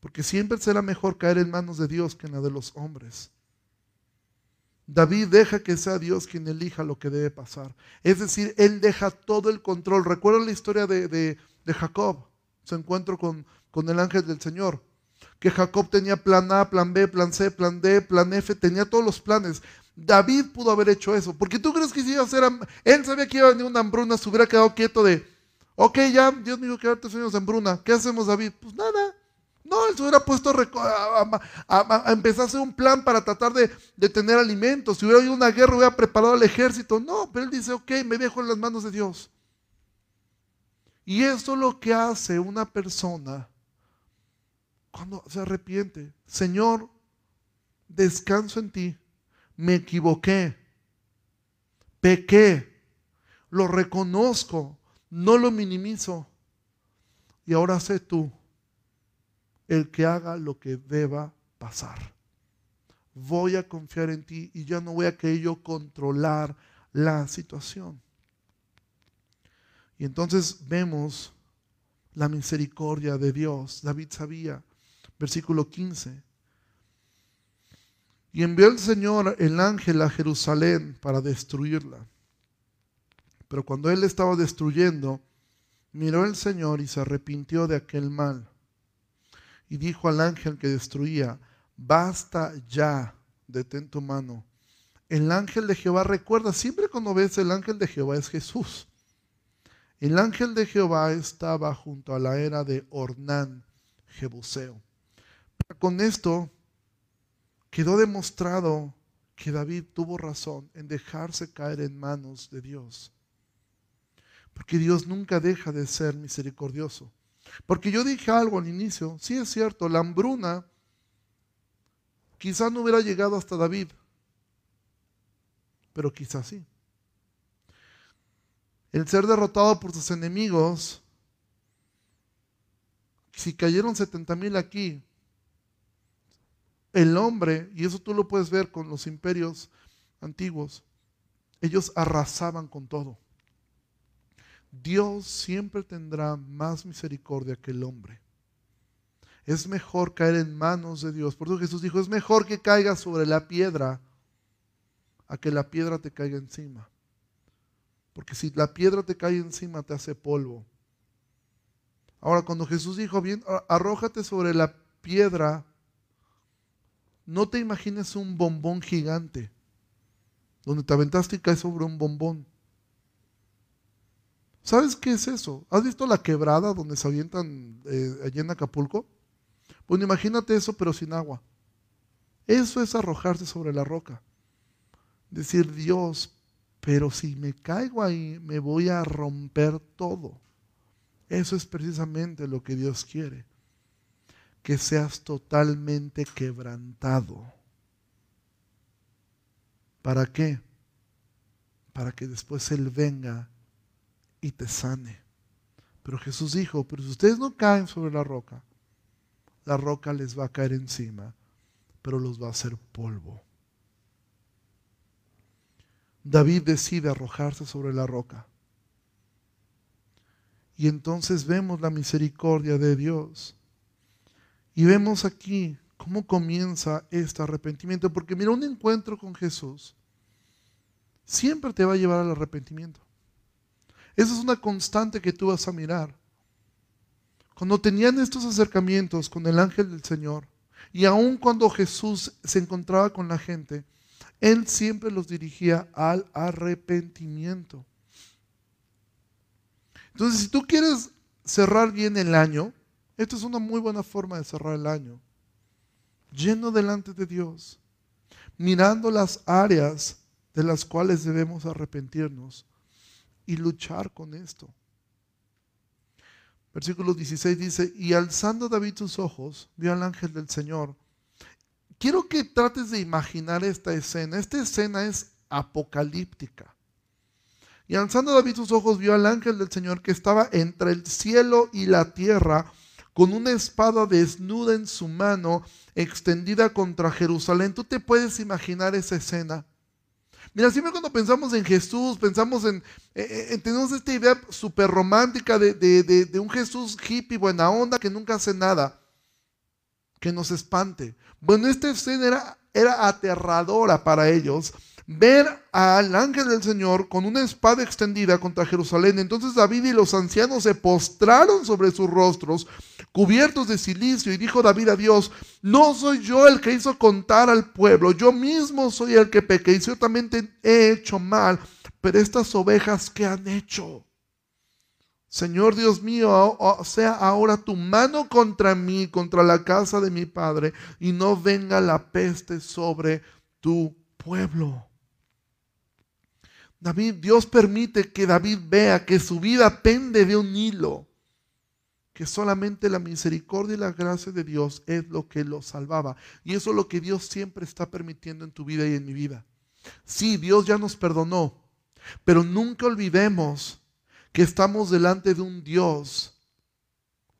Porque siempre será mejor caer en manos de Dios que en la de los hombres. David deja que sea Dios quien elija lo que debe pasar. Es decir, él deja todo el control. Recuerda la historia de, de Jacob, su encuentro con, con el ángel del Señor. Que Jacob tenía plan A, plan B, plan C, plan D, plan F, tenía todos los planes. David pudo haber hecho eso. Porque tú crees que si iba a ser, él sabía que iba a venir una hambruna, se hubiera quedado quieto de, ok, ya, Dios me dijo que darte sueños de hambruna. ¿Qué hacemos, David? Pues nada. No, él se hubiera puesto a, empezar a hacer un plan para tratar de, de, tener alimentos. Si hubiera habido una guerra, hubiera preparado al ejército. No, pero él dice, ok, me dejo en las manos de Dios. Y eso es lo que hace una persona cuando se arrepiente. Señor, descanso en ti. Me equivoqué. Pequé. Lo reconozco. No lo minimizo. Y ahora sé tú el que haga lo que deba pasar. Voy a confiar en ti y ya no voy a querer yo controlar la situación. Y entonces vemos la misericordia de Dios. David sabía, versículo 15. Y envió el Señor el ángel a Jerusalén para destruirla. Pero cuando él estaba destruyendo, miró el Señor y se arrepintió de aquel mal y dijo al ángel que destruía, basta ya, detén tu mano. El ángel de Jehová, recuerda, siempre cuando ves el ángel de Jehová es Jesús. El ángel de Jehová estaba junto a la era de Ornán, Jebuseo. Con esto quedó demostrado que David tuvo razón en dejarse caer en manos de Dios. Porque Dios nunca deja de ser misericordioso. Porque yo dije algo al inicio, sí es cierto, la hambruna quizás no hubiera llegado hasta David, pero quizás sí. El ser derrotado por sus enemigos, si cayeron 70 mil aquí, el hombre, y eso tú lo puedes ver con los imperios antiguos, ellos arrasaban con todo. Dios siempre tendrá más misericordia que el hombre. Es mejor caer en manos de Dios. Por eso Jesús dijo, es mejor que caigas sobre la piedra a que la piedra te caiga encima. Porque si la piedra te cae encima, te hace polvo. Ahora, cuando Jesús dijo, bien, arrójate sobre la piedra, no te imagines un bombón gigante, donde te aventaste y caes sobre un bombón. ¿Sabes qué es eso? ¿Has visto la quebrada donde se avientan eh, allí en Acapulco? Bueno, imagínate eso, pero sin agua. Eso es arrojarse sobre la roca. Decir, Dios, pero si me caigo ahí, me voy a romper todo. Eso es precisamente lo que Dios quiere. Que seas totalmente quebrantado. ¿Para qué? Para que después Él venga y te sane. Pero Jesús dijo, pero si ustedes no caen sobre la roca, la roca les va a caer encima, pero los va a hacer polvo. David decide arrojarse sobre la roca. Y entonces vemos la misericordia de Dios. Y vemos aquí cómo comienza este arrepentimiento. Porque mira, un encuentro con Jesús siempre te va a llevar al arrepentimiento. Esa es una constante que tú vas a mirar. Cuando tenían estos acercamientos con el ángel del Señor, y aun cuando Jesús se encontraba con la gente, Él siempre los dirigía al arrepentimiento. Entonces, si tú quieres cerrar bien el año, esta es una muy buena forma de cerrar el año. Lleno delante de Dios, mirando las áreas de las cuales debemos arrepentirnos y luchar con esto. Versículo 16 dice, y alzando David sus ojos, vio al ángel del Señor. Quiero que trates de imaginar esta escena. Esta escena es apocalíptica. Y alzando David sus ojos, vio al ángel del Señor que estaba entre el cielo y la tierra, con una espada desnuda en su mano, extendida contra Jerusalén. ¿Tú te puedes imaginar esa escena? Mira, siempre cuando pensamos en Jesús, pensamos en, eh, eh, tenemos esta idea súper romántica de, un Jesús hippie, buena onda, que nunca hace nada, que nos espante. Bueno, esta escena era, era aterradora para ellos, ver al ángel del Señor con una espada extendida contra Jerusalén. Entonces David y los ancianos se postraron sobre sus rostros, cubiertos de silicio, y dijo David a Dios, no soy yo el que hizo contar al pueblo, yo mismo soy el que pequé y ciertamente he hecho mal, pero estas ovejas que han hecho. Señor Dios mío, sea ahora tu mano contra mí, contra la casa de mi padre, y no venga la peste sobre tu pueblo. David, Dios permite que David vea que su vida pende de un hilo, que solamente la misericordia y la gracia de Dios es lo que lo salvaba. Y eso es lo que Dios siempre está permitiendo en tu vida y en mi vida. Sí, Dios ya nos perdonó, pero nunca olvidemos que estamos delante de un Dios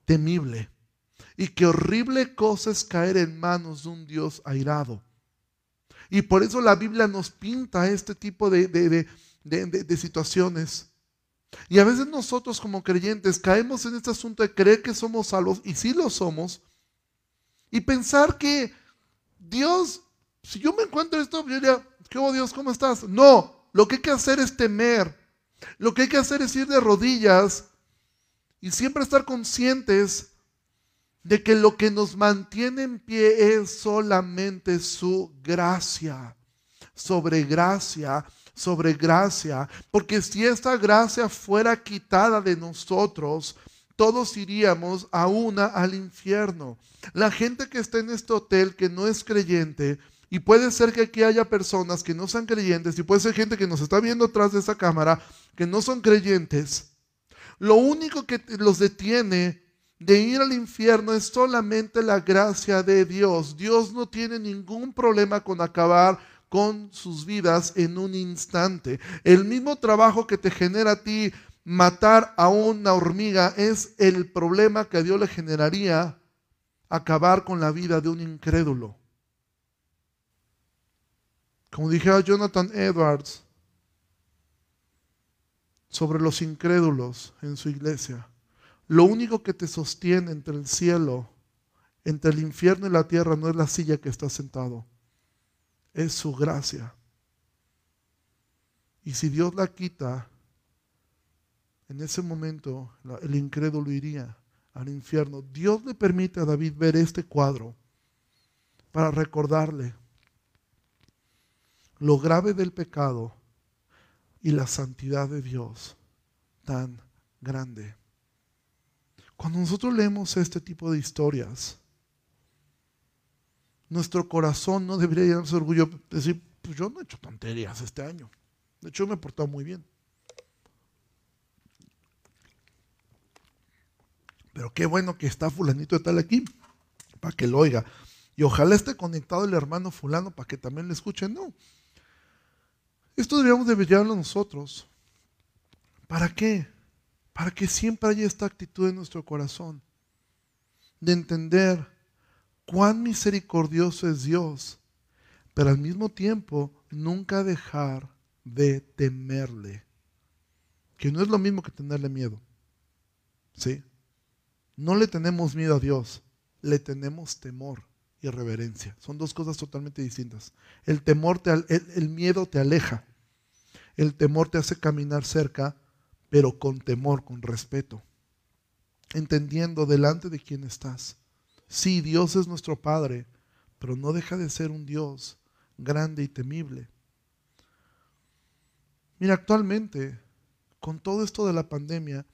temible y que horrible cosa es caer en manos de un Dios airado. Y por eso la Biblia nos pinta este tipo de, de, situaciones. Y a veces nosotros como creyentes caemos en este asunto de creer que somos salvos, y sí lo somos, y pensar que Dios, si yo me encuentro esto, yo diría, ¿qué oh Dios? ¿Cómo estás? No, lo que hay que hacer es temer. Lo que hay que hacer es ir de rodillas y siempre estar conscientes de que lo que nos mantiene en pie es solamente su gracia, sobre gracia, sobre gracia, porque si esta gracia fuera quitada de nosotros, todos iríamos a una al infierno. La gente que está en este hotel que no es creyente, y puede ser que aquí haya personas que no sean creyentes, y puede ser gente que nos está viendo atrás de esa cámara, que no son creyentes. Lo único que los detiene de ir al infierno es solamente la gracia de Dios. Dios no tiene ningún problema con acabar con sus vidas en un instante. El mismo trabajo que te genera a ti matar a una hormiga es el problema que a Dios le generaría acabar con la vida de un incrédulo. Como dijera Jonathan Edwards sobre los incrédulos en su iglesia, lo único que te sostiene entre el cielo, entre el infierno y la tierra no es la silla que estás sentado, es su gracia. Y si Dios la quita, en ese momento el incrédulo iría al infierno. Dios le permite a David ver este cuadro para recordarle lo grave del pecado y la santidad de Dios tan grande. Cuando nosotros leemos este tipo de historias, nuestro corazón no debería llenarse de orgullo, decir, pues yo no he hecho tonterías este año. De hecho, me he portado muy bien. Pero qué bueno que está fulanito de tal aquí, para que lo oiga. Y ojalá esté conectado el hermano fulano para que también le escuche. No. Esto deberíamos de brillarlo nosotros. ¿Para qué? para que siempre haya esta actitud en nuestro corazón de entender cuán misericordioso es Dios, pero al mismo tiempo nunca dejar de temerle, que no es lo mismo que tenerle miedo. ¿Sí? No le tenemos miedo a Dios, le tenemos temor y reverencia. Son dos cosas totalmente distintas. El temor te, el miedo te aleja. El temor te hace caminar cerca pero con temor, con respeto, entendiendo delante de quién estás. Sí, Dios es nuestro Padre, pero no deja de ser un Dios grande y temible. Mira, actualmente, con todo esto de la pandemia,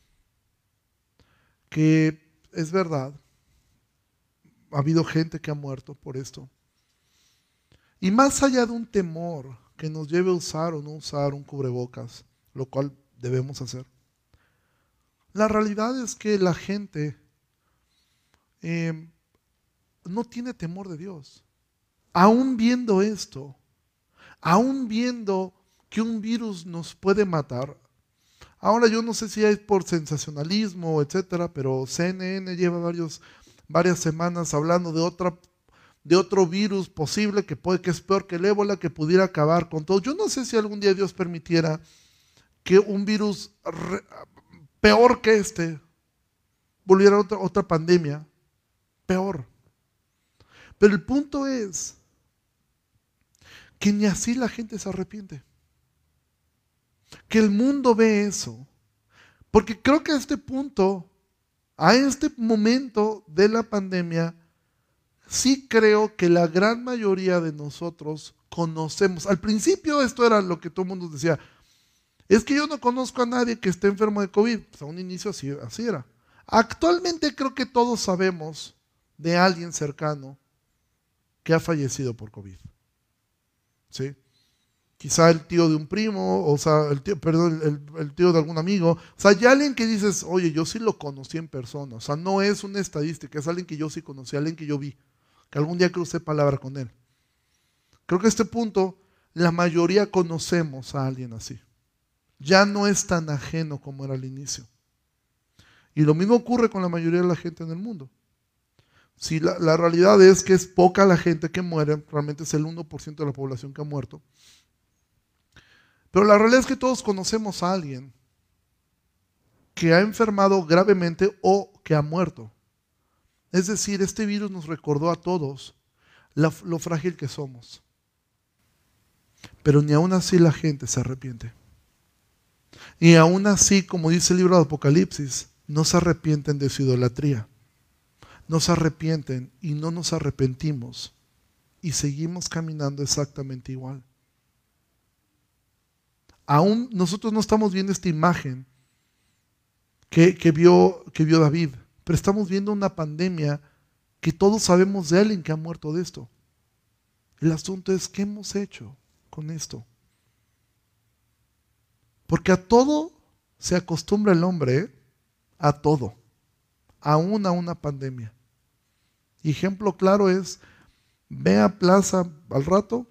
que es verdad, ha habido gente que ha muerto por esto. Y más allá de un temor que nos lleve a usar o no usar un cubrebocas, lo cual debemos hacer. La realidad es que la gente em, no tiene temor de Dios. Aún viendo esto, aún viendo que un virus nos puede matar. Ahora yo no sé si es por sensacionalismo, etcétera, pero CNN lleva varios, varias semanas hablando de otra de otro virus posible que puede que es peor que el ébola que pudiera acabar con todo. Yo no sé si algún día Dios permitiera que un virus peor que este volviera otra, otra pandemia, peor. Pero el punto es que ni así la gente se arrepiente. Que el mundo ve eso. Porque creo que a este punto, a este momento de la pandemia, sí creo que la gran mayoría de nosotros conocemos. Al principio esto era lo que todo el mundo decía. Es que yo no conozco a nadie que esté enfermo de COVID. Pues a un inicio así, así era. Actualmente creo que todos sabemos de alguien cercano que ha fallecido por COVID. ¿Sí? Quizá el tío de un primo, o sea, el tío, perdón, el, tío de algún amigo. O sea, hay alguien que dices, oye, yo sí lo conocí en persona. O sea, no es una estadística, es alguien que yo sí conocí, alguien que yo vi, que algún día crucé palabra con él. Creo que a este punto la mayoría conocemos a alguien así. Ya no es tan ajeno como era al inicio. Y lo mismo ocurre con la mayoría de la gente en el mundo. Si la, realidad es que es poca la gente que muere, realmente es el 1% de la población que ha muerto. Pero la realidad es que todos conocemos a alguien que ha enfermado gravemente o que ha muerto. Es decir, este virus nos recordó a todos lo frágil que somos. Pero ni aún así la gente se arrepiente. Y aún así, como dice el libro de Apocalipsis, no se arrepienten de su idolatría. No se arrepienten y no nos arrepentimos. Y seguimos caminando exactamente igual. Aún nosotros no estamos viendo esta imagen que, vio, que vio David, pero estamos viendo una pandemia que todos sabemos de alguien que ha muerto de esto. El asunto es, ¿qué hemos hecho con esto? Porque a todo se acostumbra el hombre, ¿eh? a todo, aún a una pandemia. Ejemplo claro es, ve a plaza al rato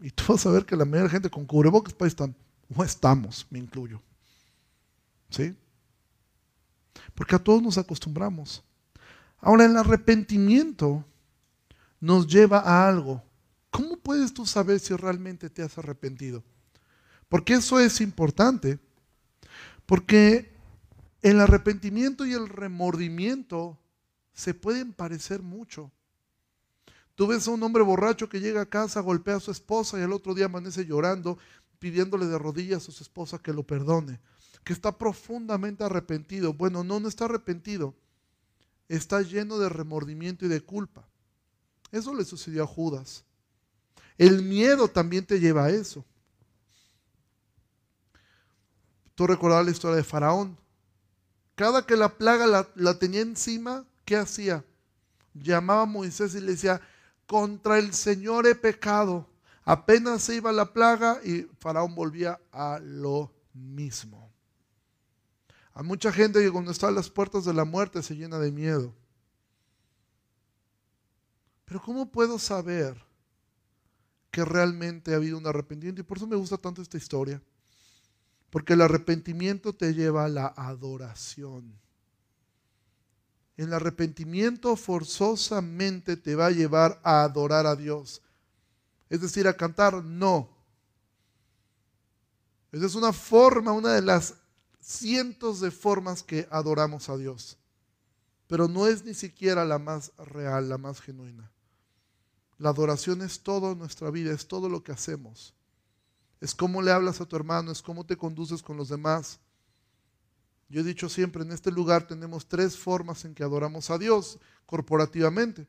y tú vas a ver que la mayoría de gente con cubrebocas pues están, o estamos, me incluyo. ¿Sí? Porque a todos nos acostumbramos. Ahora el arrepentimiento nos lleva a algo. ¿Cómo puedes tú saber si realmente te has arrepentido? Porque eso es importante. Porque el arrepentimiento y el remordimiento se pueden parecer mucho. Tú ves a un hombre borracho que llega a casa, golpea a su esposa y al otro día amanece llorando, pidiéndole de rodillas a su esposa que lo perdone, que está profundamente arrepentido. Bueno, no, no está arrepentido, está lleno de remordimiento y de culpa. Eso le sucedió a Judas. El miedo también te lleva a eso. Tú recordabas la historia de Faraón. Cada que la plaga la, tenía encima, ¿qué hacía? Llamaba a Moisés y le decía, contra el Señor he pecado. Apenas se iba la plaga y Faraón volvía a lo mismo. Hay mucha gente que cuando está a las puertas de la muerte se llena de miedo. Pero ¿cómo puedo saber que realmente ha habido un arrepentimiento? Y por eso me gusta tanto esta historia. Porque el arrepentimiento te lleva a la adoración. El arrepentimiento forzosamente te va a llevar a adorar a Dios. Es decir, a cantar, no. Esa es una forma, una de las cientos de formas que adoramos a Dios. Pero no es ni siquiera la más real, la más genuina. La adoración es todo nuestra vida, es todo lo que hacemos es cómo le hablas a tu hermano, es cómo te conduces con los demás. Yo he dicho siempre, en este lugar tenemos tres formas en que adoramos a Dios corporativamente,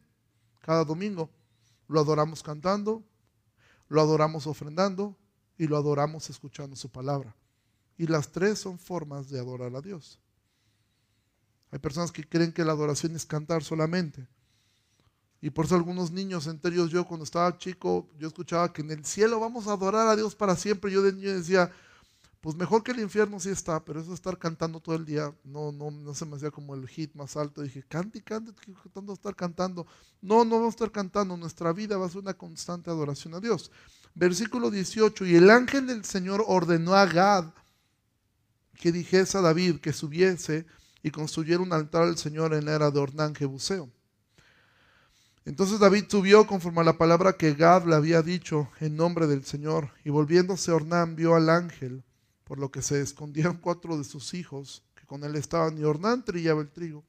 cada domingo. Lo adoramos cantando, lo adoramos ofrendando y lo adoramos escuchando su palabra. Y las tres son formas de adorar a Dios. Hay personas que creen que la adoración es cantar solamente. Y por eso algunos niños enteros, yo cuando estaba chico, yo escuchaba que en el cielo vamos a adorar a Dios para siempre. Yo de niño decía, pues mejor que el infierno sí está, pero eso de estar cantando todo el día, no, no, no se me hacía como el hit más alto. Dije, cante cante, tanto estar cantando. No, no vamos a estar cantando, nuestra vida va a ser una constante adoración a Dios. Versículo 18, y el ángel del Señor ordenó a Gad que dijese a David que subiese y construyera un altar al Señor en la era de Ornán Jebuseo. Entonces David subió conforme a la palabra que Gad le había dicho en nombre del Señor, y volviéndose Ornán vio al ángel, por lo que se escondieron (laughs) cuatro de sus hijos que con él estaban, y Ornán trillaba el trigo.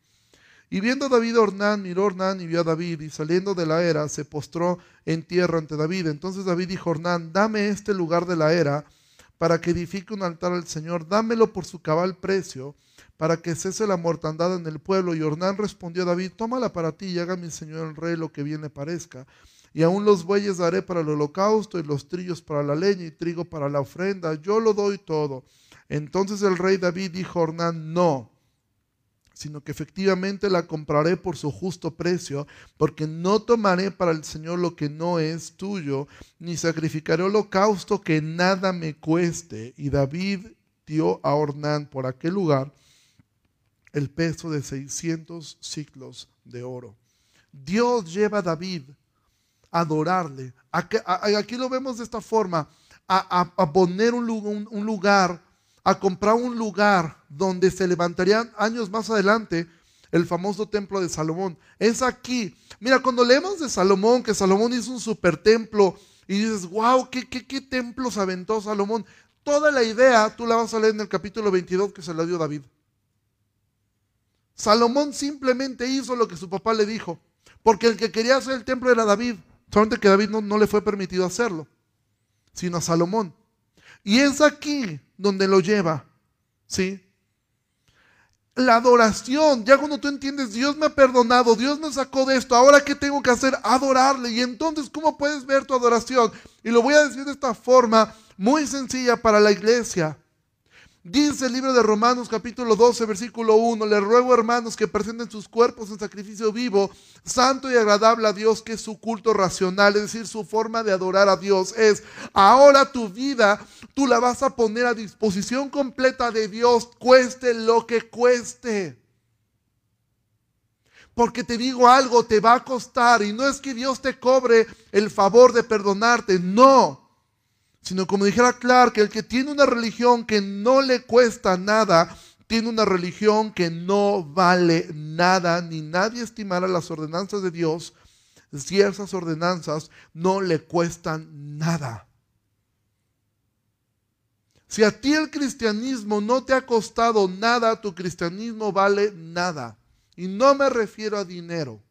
Y viendo David a Ornán, miró Ornán y vio a David, y saliendo de la era, se postró en tierra ante David. Entonces David dijo a Ornán, dame este lugar de la era, para que edifique un altar al Señor, dámelo por su cabal precio, para que cese la mortandad en el pueblo. Y Ornán respondió a David, tómala para ti y haga mi Señor el rey lo que viene parezca. Y aún los bueyes daré para el holocausto y los trillos para la leña y trigo para la ofrenda. Yo lo doy todo. Entonces el rey David dijo a Ornán, no, sino que efectivamente la compraré por su justo precio, porque no tomaré para el Señor lo que no es tuyo, ni sacrificaré holocausto que nada me cueste. Y David dio a Ornán por aquel lugar el peso de 600 ciclos de oro. Dios lleva a David adorarle. Aquí, lo vemos de esta forma, a, poner un, lugar, a comprar un lugar donde se levantarían años más adelante el famoso templo de Salomón. Es aquí. Mira, cuando leemos de Salomón, que Salomón hizo un super templo, y dices, wow, ¿qué, qué, qué aventó Salomón? Toda la idea tú la vas a leer en el capítulo 22 que se la dio David. Salomón simplemente hizo lo que su papá le dijo, porque el que quería hacer el templo era David. Solamente que David no, le fue permitido hacerlo, sino a Salomón. Y es aquí donde lo lleva, ¿sí? La adoración, ya cuando tú entiendes, Dios me ha perdonado, Dios me sacó de esto, ahora qué tengo que hacer? Adorarle. Y entonces, ¿cómo puedes ver tu adoración? Y lo voy a decir de esta forma muy sencilla para la iglesia. Dice el libro de Romanos capítulo 12, versículo 1, le ruego hermanos que presenten sus cuerpos en sacrificio vivo, santo y agradable a Dios, que es su culto racional, es decir, su forma de adorar a Dios es, ahora tu vida tú la vas a poner a disposición completa de Dios, cueste lo que cueste. Porque te digo algo, te va a costar y no es que Dios te cobre el favor de perdonarte, no sino como dijera Clark, el que tiene una religión que no le cuesta nada, tiene una religión que no vale nada, ni nadie estimará las ordenanzas de Dios si esas ordenanzas no le cuestan nada. Si a ti el cristianismo no te ha costado nada, tu cristianismo vale nada. Y no me refiero a dinero.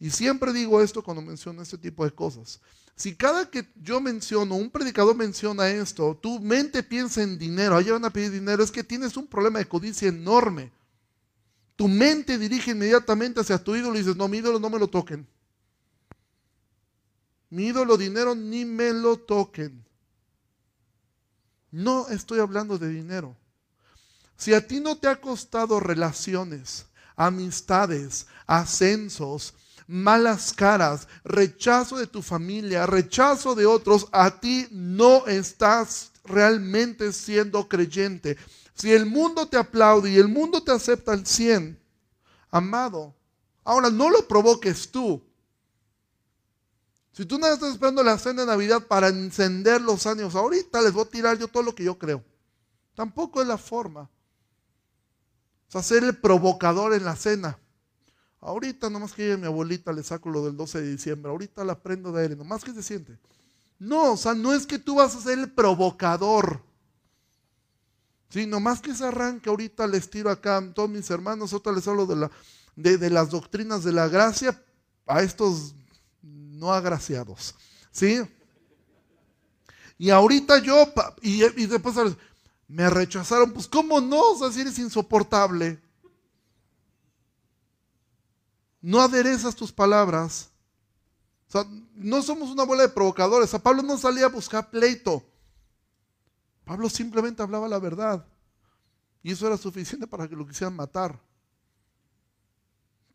Y siempre digo esto cuando menciono este tipo de cosas. Si cada que yo menciono, un predicador menciona esto, tu mente piensa en dinero, allá van a pedir dinero, es que tienes un problema de codicia enorme. Tu mente dirige inmediatamente hacia tu ídolo y dices, no, mi ídolo no me lo toquen. Mi ídolo dinero ni me lo toquen. No estoy hablando de dinero. Si a ti no te ha costado relaciones, amistades, ascensos, malas caras, rechazo de tu familia, rechazo de otros, a ti no estás realmente siendo creyente. Si el mundo te aplaude y el mundo te acepta al 100, amado, ahora no lo provoques tú. Si tú no estás esperando la cena de Navidad para encender los ánimos, ahorita les voy a tirar yo todo lo que yo creo. Tampoco es la forma. O sea, ser el provocador en la cena. Ahorita nomás que mi abuelita le saco lo del 12 de diciembre, ahorita la prendo de él, nomás que se siente. No, o sea, no es que tú vas a ser el provocador. Sí, nomás que se arranque, ahorita les tiro acá a todos mis hermanos, otra les hablo de, la, de, las doctrinas de la gracia a estos no agraciados. ¿Sí? Y ahorita yo, y, y después me rechazaron, pues ¿cómo no? O sea, si eres insoportable no aderezas tus palabras. O sea, no somos una bola de provocadores. A Pablo no salía a buscar pleito. Pablo simplemente hablaba la verdad. Y eso era suficiente para que lo quisieran matar.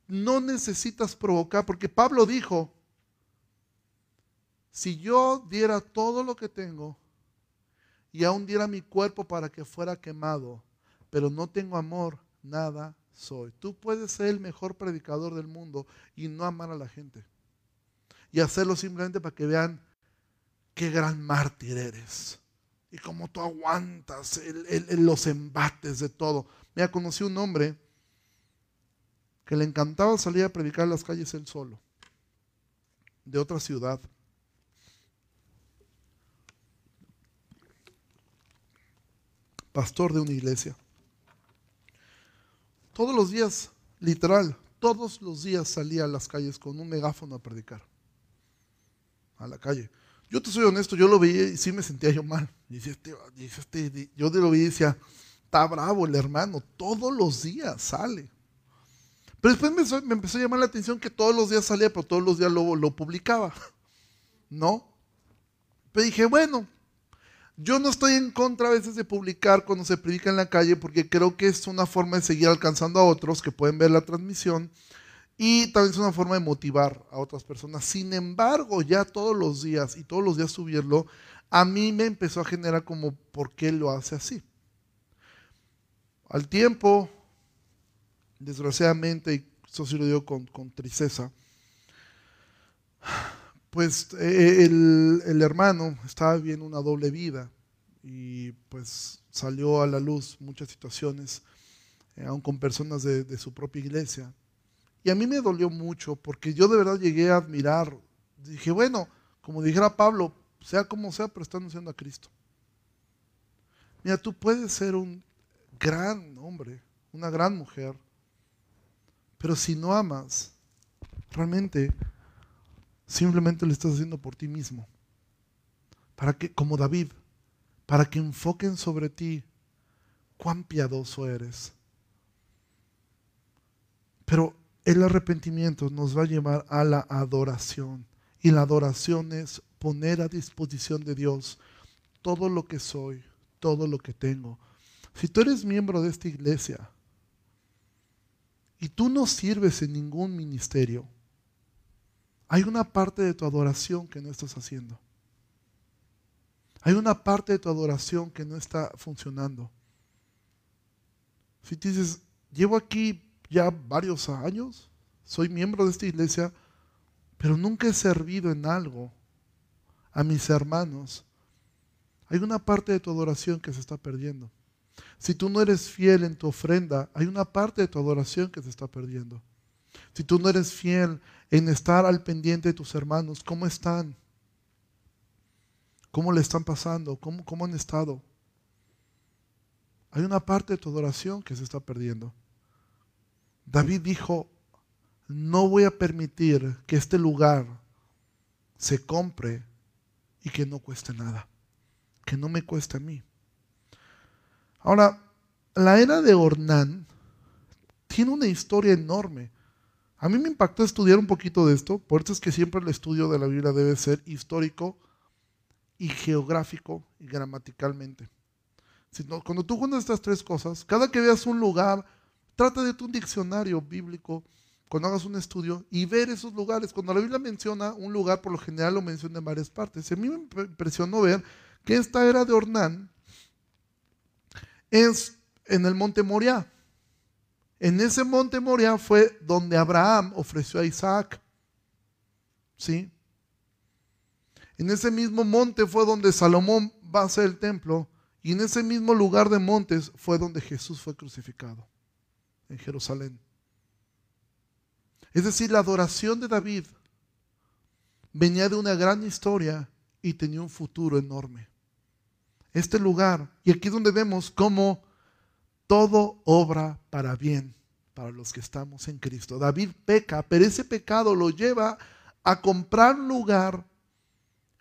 No necesitas provocar, porque Pablo dijo, si yo diera todo lo que tengo y aún diera mi cuerpo para que fuera quemado, pero no tengo amor, nada soy. Tú puedes ser el mejor predicador del mundo y no amar a la gente. Y hacerlo simplemente para que vean qué gran mártir eres. Y cómo tú aguantas los embates de todo. Mira, conocí un hombre que le encantaba salir a predicar en las calles él solo, de otra ciudad. Pastor de una iglesia. Todos los días, literal, todos los días salía a las calles con un megáfono a predicar. A la calle. Yo te soy honesto, yo lo veía y sí me sentía yo mal. Este, este, yo de lo veía y decía, está bravo el hermano, todos los días sale. Pero después me, empezó a llamar la atención que todos los días salía, pero todos los días lo, lo publicaba. ¿No? Pero dije, bueno, yo no estoy en contra a veces de publicar cuando se predica en la calle porque creo que es una forma de seguir alcanzando a otros que pueden ver la transmisión y también es una forma de motivar a otras personas. Sin embargo, ya todos los días y todos los días subirlo, a mí me empezó a generar como, ¿por qué lo hace así? Al tiempo, desgraciadamente, y eso sí lo digo con, con tristeza, pues eh, el, hermano estaba viviendo una doble vida y pues salió a la luz muchas situaciones, eh, aún con personas de, su propia iglesia. Y a mí me dolió mucho porque yo de verdad llegué a admirar, dije, bueno, como dijera Pablo, sea como sea, pero está anunciando a Cristo. Mira, tú puedes ser un gran hombre, una gran mujer, pero si no amas, realmente Simplemente lo estás haciendo por ti mismo. Para que, como David, para que enfoquen sobre ti cuán piadoso eres. Pero el arrepentimiento nos va a llevar a la adoración. Y la adoración es poner a disposición de Dios todo lo que soy, todo lo que tengo. Si tú eres miembro de esta iglesia y tú no sirves en ningún ministerio, hay una parte de tu adoración que no estás haciendo. Hay una parte de tu adoración que no está funcionando. Si dices, llevo aquí ya varios años, soy miembro de esta iglesia, pero nunca he servido en algo a mis hermanos, hay una parte de tu adoración que se está perdiendo. Si tú no eres fiel en tu ofrenda, hay una parte de tu adoración que se está perdiendo. Si tú no eres fiel en estar al pendiente de tus hermanos, ¿cómo están? ¿Cómo le están pasando? ¿Cómo, cómo han estado? Hay una parte de tu adoración que se está perdiendo. David dijo, no voy a permitir que este lugar se compre y que no cueste nada, que no me cueste a mí. Ahora, la era de Ornán tiene una historia enorme. A mí me impactó estudiar un poquito de esto, por eso es que siempre el estudio de la Biblia debe ser histórico y geográfico y gramaticalmente. cuando tú juntas estas tres cosas, cada que veas un lugar, trata de un diccionario bíblico cuando hagas un estudio y ver esos lugares. Cuando la Biblia menciona un lugar, por lo general lo menciona en varias partes. A mí me impresionó ver que esta era de Ornán es en el monte Moriah. En ese monte Moria fue donde Abraham ofreció a Isaac. ¿Sí? En ese mismo monte fue donde Salomón va a hacer el templo. Y en ese mismo lugar de montes fue donde Jesús fue crucificado, en Jerusalén. Es decir, la adoración de David venía de una gran historia y tenía un futuro enorme. Este lugar, y aquí es donde vemos cómo todo obra para bien para los que estamos en Cristo. David peca, pero ese pecado lo lleva a comprar un lugar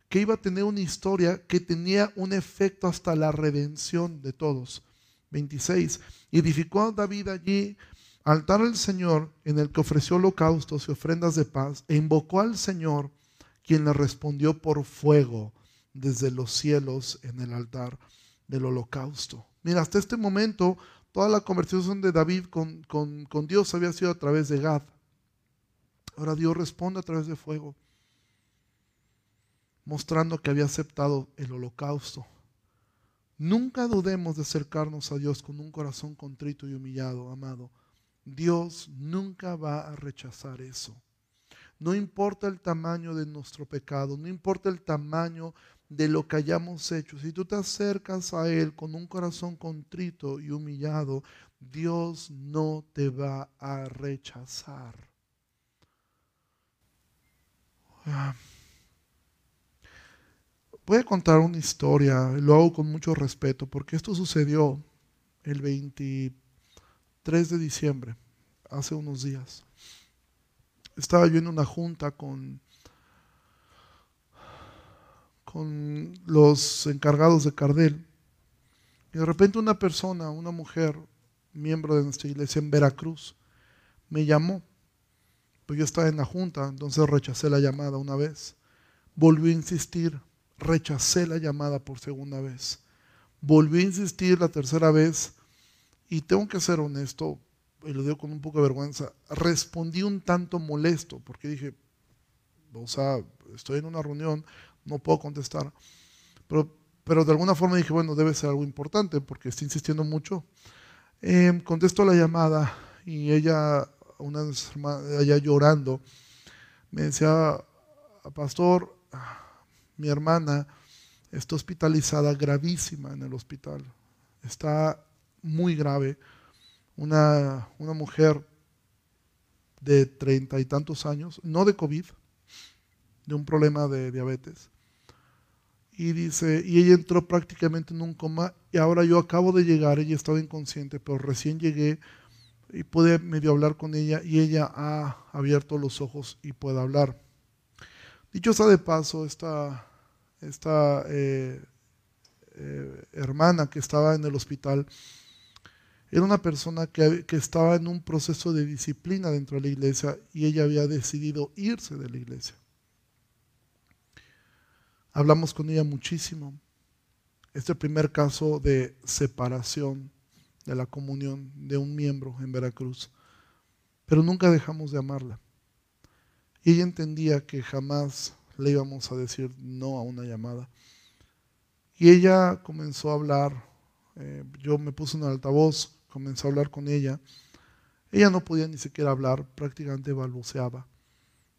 que iba a tener una historia que tenía un efecto hasta la redención de todos. 26. Edificó David allí altar al Señor en el que ofreció holocaustos y ofrendas de paz e invocó al Señor quien le respondió por fuego desde los cielos en el altar del holocausto. Mira, hasta este momento toda la conversación de David con, con, Dios había sido a través de Gad. Ahora Dios responde a través de fuego, mostrando que había aceptado el holocausto. Nunca dudemos de acercarnos a Dios con un corazón contrito y humillado, amado. Dios nunca va a rechazar eso. No importa el tamaño de nuestro pecado, no importa el tamaño de lo que hayamos hecho, si tú te acercas a Él con un corazón contrito y humillado, Dios no te va a rechazar. Ah. Voy a contar una historia, lo hago con mucho respeto, porque esto sucedió el 23 3 de diciembre, hace unos días. Estaba yo en una junta con, con los encargados de Cardel. Y de repente una persona, una mujer, miembro de nuestra iglesia en Veracruz, me llamó. Pues yo estaba en la junta, entonces rechacé la llamada una vez. Volví a insistir, rechacé la llamada por segunda vez. Volví a insistir la tercera vez y tengo que ser honesto, y lo digo con un poco de vergüenza, respondí un tanto molesto porque dije, o sea, estoy en una reunión, no puedo contestar. Pero, pero de alguna forma dije, bueno, debe ser algo importante porque está insistiendo mucho. Eh, contesto la llamada y ella, una ella llorando, me decía, pastor, mi hermana está hospitalizada gravísima en el hospital. Está muy grave. Una, una mujer de treinta y tantos años, no de COVID, de un problema de diabetes. Y dice, y ella entró prácticamente en un coma y ahora yo acabo de llegar, ella estaba inconsciente, pero recién llegué y pude medio hablar con ella y ella ha abierto los ojos y puede hablar. Dicho sea de paso, esta, esta eh, eh, hermana que estaba en el hospital era una persona que, que, estaba en un proceso de disciplina dentro de la iglesia y ella había decidido irse de la iglesia. Hablamos con ella muchísimo. Este primer caso de separación de la comunión de un miembro en Veracruz. Pero nunca dejamos de amarla. Y ella entendía que jamás le íbamos a decir no a una llamada. Y ella comenzó a hablar, eh, yo me puse en el altavoz, comencé a hablar con ella. Ella no podía ni siquiera hablar, prácticamente balbuceaba,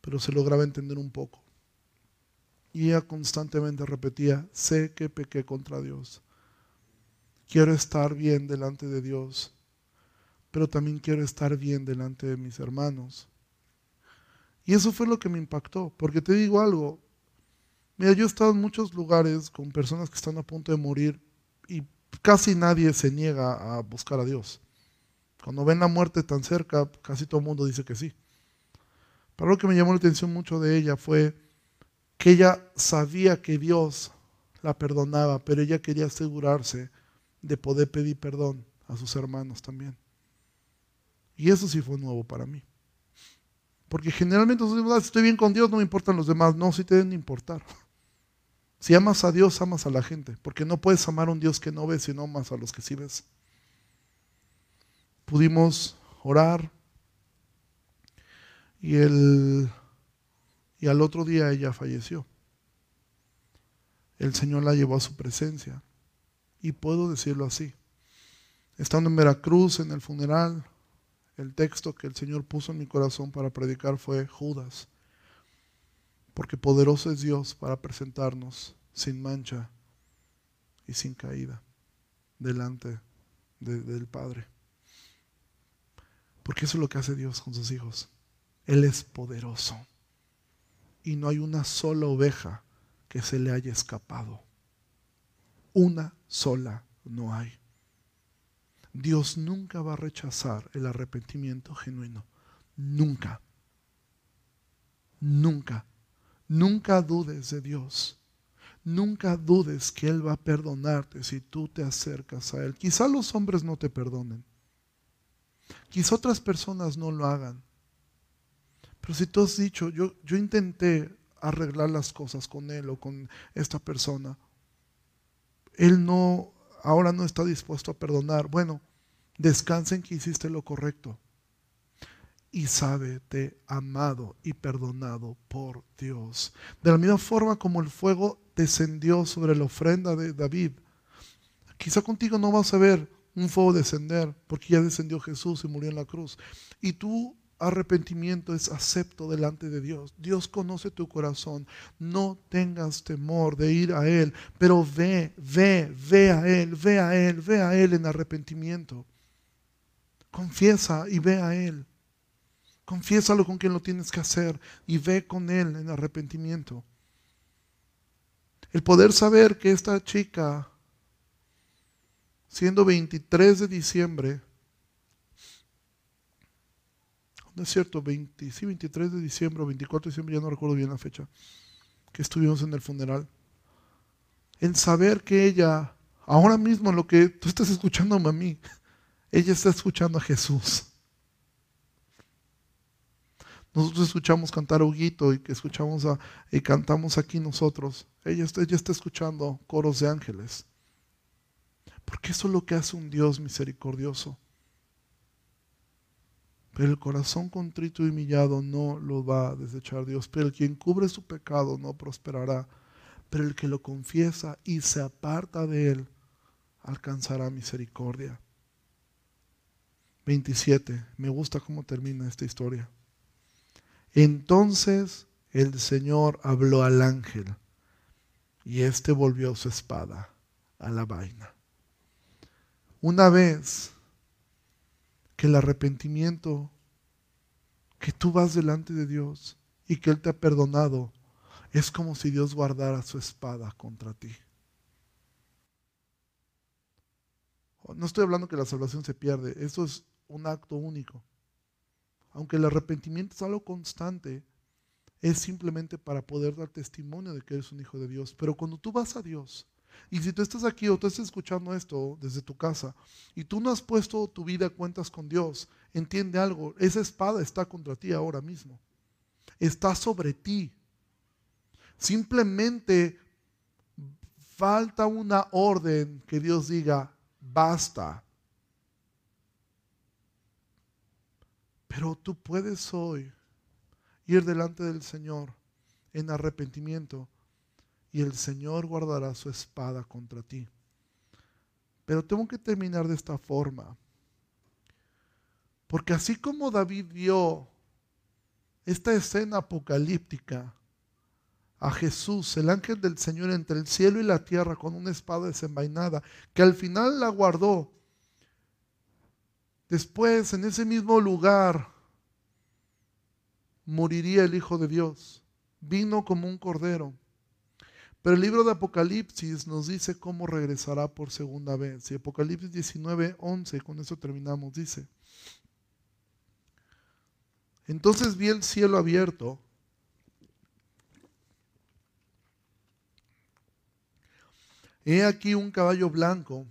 pero se lograba entender un poco. Y ella constantemente repetía, sé que pequé contra Dios. Quiero estar bien delante de Dios, pero también quiero estar bien delante de mis hermanos. Y eso fue lo que me impactó, porque te digo algo, mira, yo he estado en muchos lugares con personas que están a punto de morir y casi nadie se niega a buscar a Dios. Cuando ven la muerte tan cerca, casi todo el mundo dice que sí. Pero lo que me llamó la atención mucho de ella fue que ella sabía que Dios la perdonaba, pero ella quería asegurarse de poder pedir perdón a sus hermanos también. Y eso sí fue nuevo para mí. Porque generalmente ah, estoy bien con Dios, no me importan los demás. No, sí te deben importar. Si amas a Dios, amas a la gente. Porque no puedes amar a un Dios que no ves, sino amas a los que sí ves. Pudimos orar. Y, el, y al otro día ella falleció. El Señor la llevó a su presencia. Y puedo decirlo así. Estando en Veracruz en el funeral, el texto que el Señor puso en mi corazón para predicar fue Judas, porque poderoso es Dios para presentarnos sin mancha y sin caída delante del Padre. Porque eso es lo que hace Dios con sus hijos. Él es poderoso. Y no hay una sola oveja que se le haya escapado. Una sola no hay. Dios nunca va a rechazar el arrepentimiento genuino. Nunca. Nunca. Nunca dudes de Dios. Nunca dudes que Él va a perdonarte si tú te acercas a Él. Quizá los hombres no te perdonen. Quizá otras personas no lo hagan. Pero si tú has dicho, yo, yo intenté arreglar las cosas con Él o con esta persona, Él no ahora no está dispuesto a perdonar. Bueno, descansa en que hiciste lo correcto. Y sábete amado y perdonado por Dios. De la misma forma como el fuego descendió sobre la ofrenda de David. Quizá contigo no vas a ver un fuego descender porque ya descendió Jesús y murió en la cruz. Y tú arrepentimiento es acepto delante de Dios. Dios conoce tu corazón. No tengas temor de ir a Él, pero ve, ve, ve a Él, ve a Él, ve a Él en arrepentimiento. Confiesa y ve a Él. Confiésalo con quien lo tienes que hacer y ve con Él en arrepentimiento. El poder saber que esta chica, siendo 23 de diciembre, no es cierto, 20, sí, 23 de diciembre o 24 de diciembre, ya no recuerdo bien la fecha, que estuvimos en el funeral. En saber que ella, ahora mismo lo que tú estás escuchando a ella está escuchando a Jesús. Nosotros escuchamos cantar a Huguito y que escuchamos a, y cantamos aquí nosotros. Ella está, ella está escuchando coros de ángeles. Porque eso es lo que hace un Dios misericordioso. Pero el corazón contrito y humillado no lo va a desechar Dios. Pero el quien cubre su pecado no prosperará. Pero el que lo confiesa y se aparta de él alcanzará misericordia. 27. Me gusta cómo termina esta historia. Entonces el Señor habló al ángel y éste volvió su espada a la vaina. Una vez que el arrepentimiento, que tú vas delante de Dios y que Él te ha perdonado, es como si Dios guardara su espada contra ti. No estoy hablando que la salvación se pierde, eso es un acto único. Aunque el arrepentimiento es algo constante, es simplemente para poder dar testimonio de que eres un hijo de Dios. Pero cuando tú vas a Dios, y si tú estás aquí o tú estás escuchando esto desde tu casa, y tú no has puesto tu vida a cuentas con Dios, entiende algo, esa espada está contra ti ahora mismo. Está sobre ti. Simplemente falta una orden que Dios diga, basta. Pero tú puedes hoy ir delante del Señor en arrepentimiento y el Señor guardará su espada contra ti. Pero tengo que terminar de esta forma. Porque así como David vio esta escena apocalíptica a Jesús, el ángel del Señor entre el cielo y la tierra con una espada desenvainada, que al final la guardó Después, en ese mismo lugar, moriría el Hijo de Dios. Vino como un cordero. Pero el libro de Apocalipsis nos dice cómo regresará por segunda vez. Y Apocalipsis 19, 11, con eso terminamos, dice. Entonces vi el cielo abierto. He aquí un caballo blanco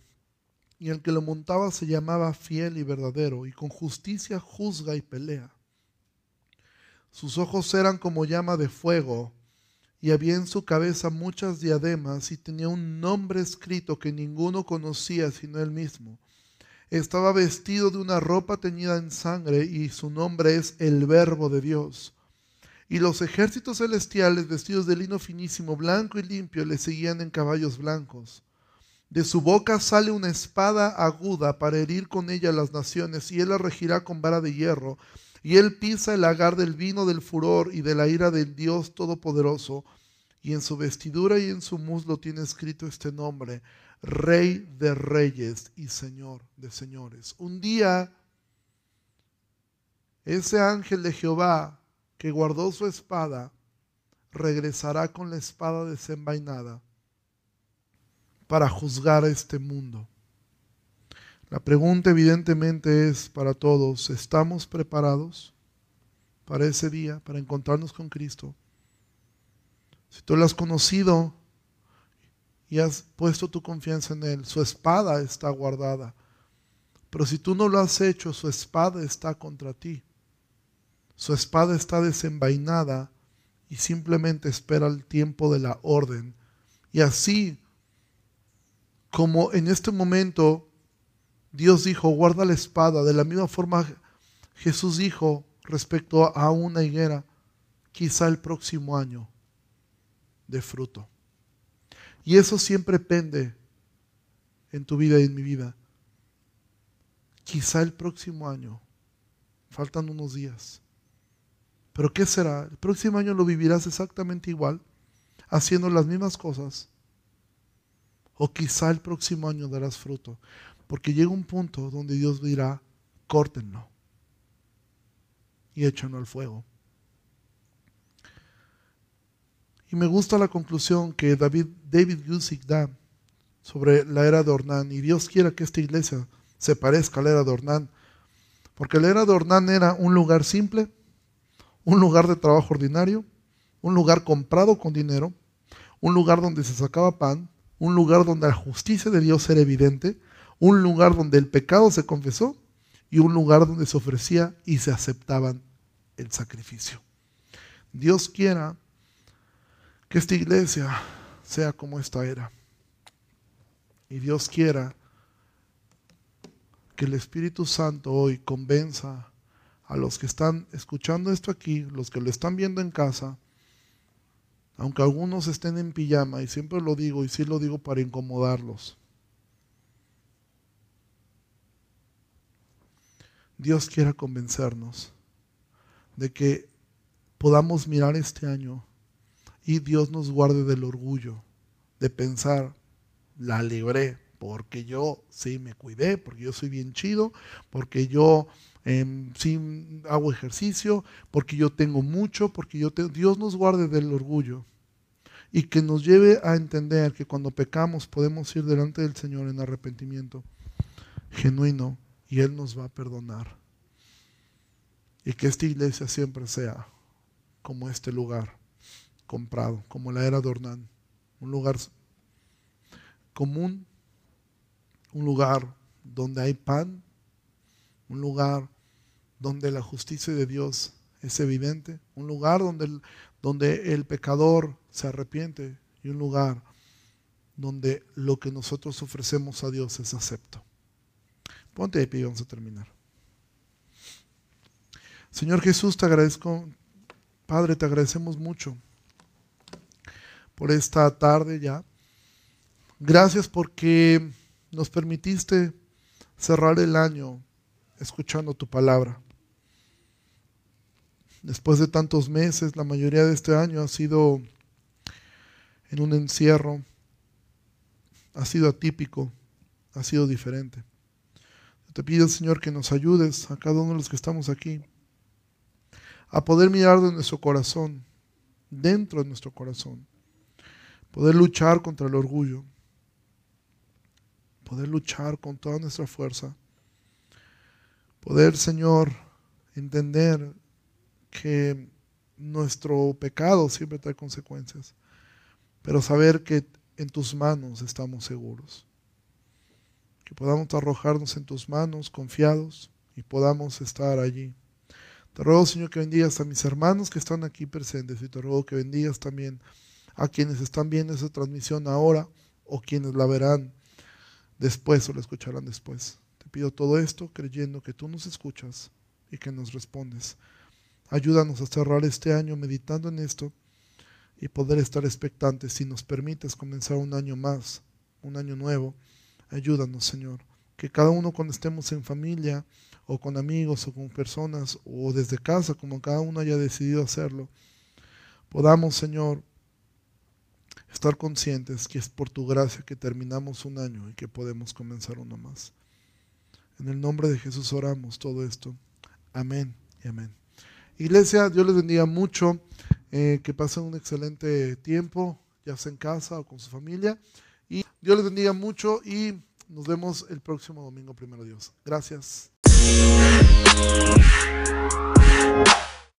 y el que lo montaba se llamaba fiel y verdadero, y con justicia juzga y pelea. Sus ojos eran como llama de fuego, y había en su cabeza muchas diademas, y tenía un nombre escrito que ninguno conocía sino él mismo. Estaba vestido de una ropa teñida en sangre, y su nombre es el Verbo de Dios. Y los ejércitos celestiales, vestidos de lino finísimo, blanco y limpio, le seguían en caballos blancos. De su boca sale una espada aguda para herir con ella las naciones, y él la regirá con vara de hierro. Y él pisa el lagar del vino del furor y de la ira del Dios Todopoderoso. Y en su vestidura y en su muslo tiene escrito este nombre, Rey de Reyes y Señor de Señores. Un día, ese ángel de Jehová que guardó su espada, regresará con la espada desenvainada para juzgar a este mundo. La pregunta evidentemente es para todos, ¿estamos preparados para ese día, para encontrarnos con Cristo? Si tú lo has conocido y has puesto tu confianza en Él, su espada está guardada. Pero si tú no lo has hecho, su espada está contra ti. Su espada está desenvainada y simplemente espera el tiempo de la orden. Y así como en este momento Dios dijo, guarda la espada, de la misma forma Jesús dijo respecto a una higuera, quizá el próximo año de fruto. Y eso siempre pende en tu vida y en mi vida. Quizá el próximo año, faltan unos días. Pero ¿qué será? El próximo año lo vivirás exactamente igual, haciendo las mismas cosas, o quizá el próximo año darás fruto. Porque llega un punto donde Dios dirá, córtenlo y échenlo al fuego. Y me gusta la conclusión que David, David Gusick da sobre la era de Ornán. Y Dios quiera que esta iglesia se parezca a la era de Ornán. Porque la era de Ornán era un lugar simple, un lugar de trabajo ordinario, un lugar comprado con dinero, un lugar donde se sacaba pan, un lugar donde la justicia de Dios era evidente, un lugar donde el pecado se confesó y un lugar donde se ofrecía y se aceptaban el sacrificio. Dios quiera que esta iglesia sea como esta era. Y Dios quiera que el Espíritu Santo hoy convenza a los que están escuchando esto aquí, los que lo están viendo en casa, aunque algunos estén en pijama, y siempre lo digo, y sí lo digo para incomodarlos. Dios quiera convencernos de que podamos mirar este año y Dios nos guarde del orgullo de pensar, la libré, porque yo sí me cuidé, porque yo soy bien chido, porque yo em, sí hago ejercicio, porque yo tengo mucho, porque yo tengo... Dios nos guarde del orgullo y que nos lleve a entender que cuando pecamos podemos ir delante del Señor en arrepentimiento genuino y Él nos va a perdonar. Y que esta iglesia siempre sea como este lugar comprado, como la era de Ornán, un lugar común, un lugar donde hay pan, un lugar donde la justicia de Dios es evidente, un lugar donde donde el pecador se arrepiente y un lugar donde lo que nosotros ofrecemos a Dios es acepto. Ponte de pie y vamos a terminar. Señor Jesús, te agradezco, Padre, te agradecemos mucho por esta tarde ya. Gracias porque nos permitiste cerrar el año escuchando tu palabra. Después de tantos meses, la mayoría de este año ha sido en un encierro, ha sido atípico, ha sido diferente. Te pido, Señor, que nos ayudes a cada uno de los que estamos aquí a poder mirar de nuestro corazón, dentro de nuestro corazón, poder luchar contra el orgullo, poder luchar con toda nuestra fuerza, poder, Señor, entender que nuestro pecado siempre trae consecuencias, pero saber que en tus manos estamos seguros, que podamos arrojarnos en tus manos confiados y podamos estar allí. Te ruego, Señor, que bendigas a mis hermanos que están aquí presentes y te ruego que bendigas también a quienes están viendo esa transmisión ahora o quienes la verán después o lo escucharán después. Te pido todo esto creyendo que tú nos escuchas y que nos respondes. Ayúdanos a cerrar este año meditando en esto y poder estar expectantes si nos permites comenzar un año más, un año nuevo. Ayúdanos, Señor. Que cada uno cuando estemos en familia o con amigos o con personas o desde casa, como cada uno haya decidido hacerlo, podamos, Señor, estar conscientes que es por tu gracia que terminamos un año y que podemos comenzar uno más. En el nombre de Jesús oramos todo esto. Amén y amén. Iglesia, Dios les bendiga mucho, eh, que pasen un excelente tiempo, ya sea en casa o con su familia. Y Dios les bendiga mucho y nos vemos el próximo domingo, primero Dios. Gracias.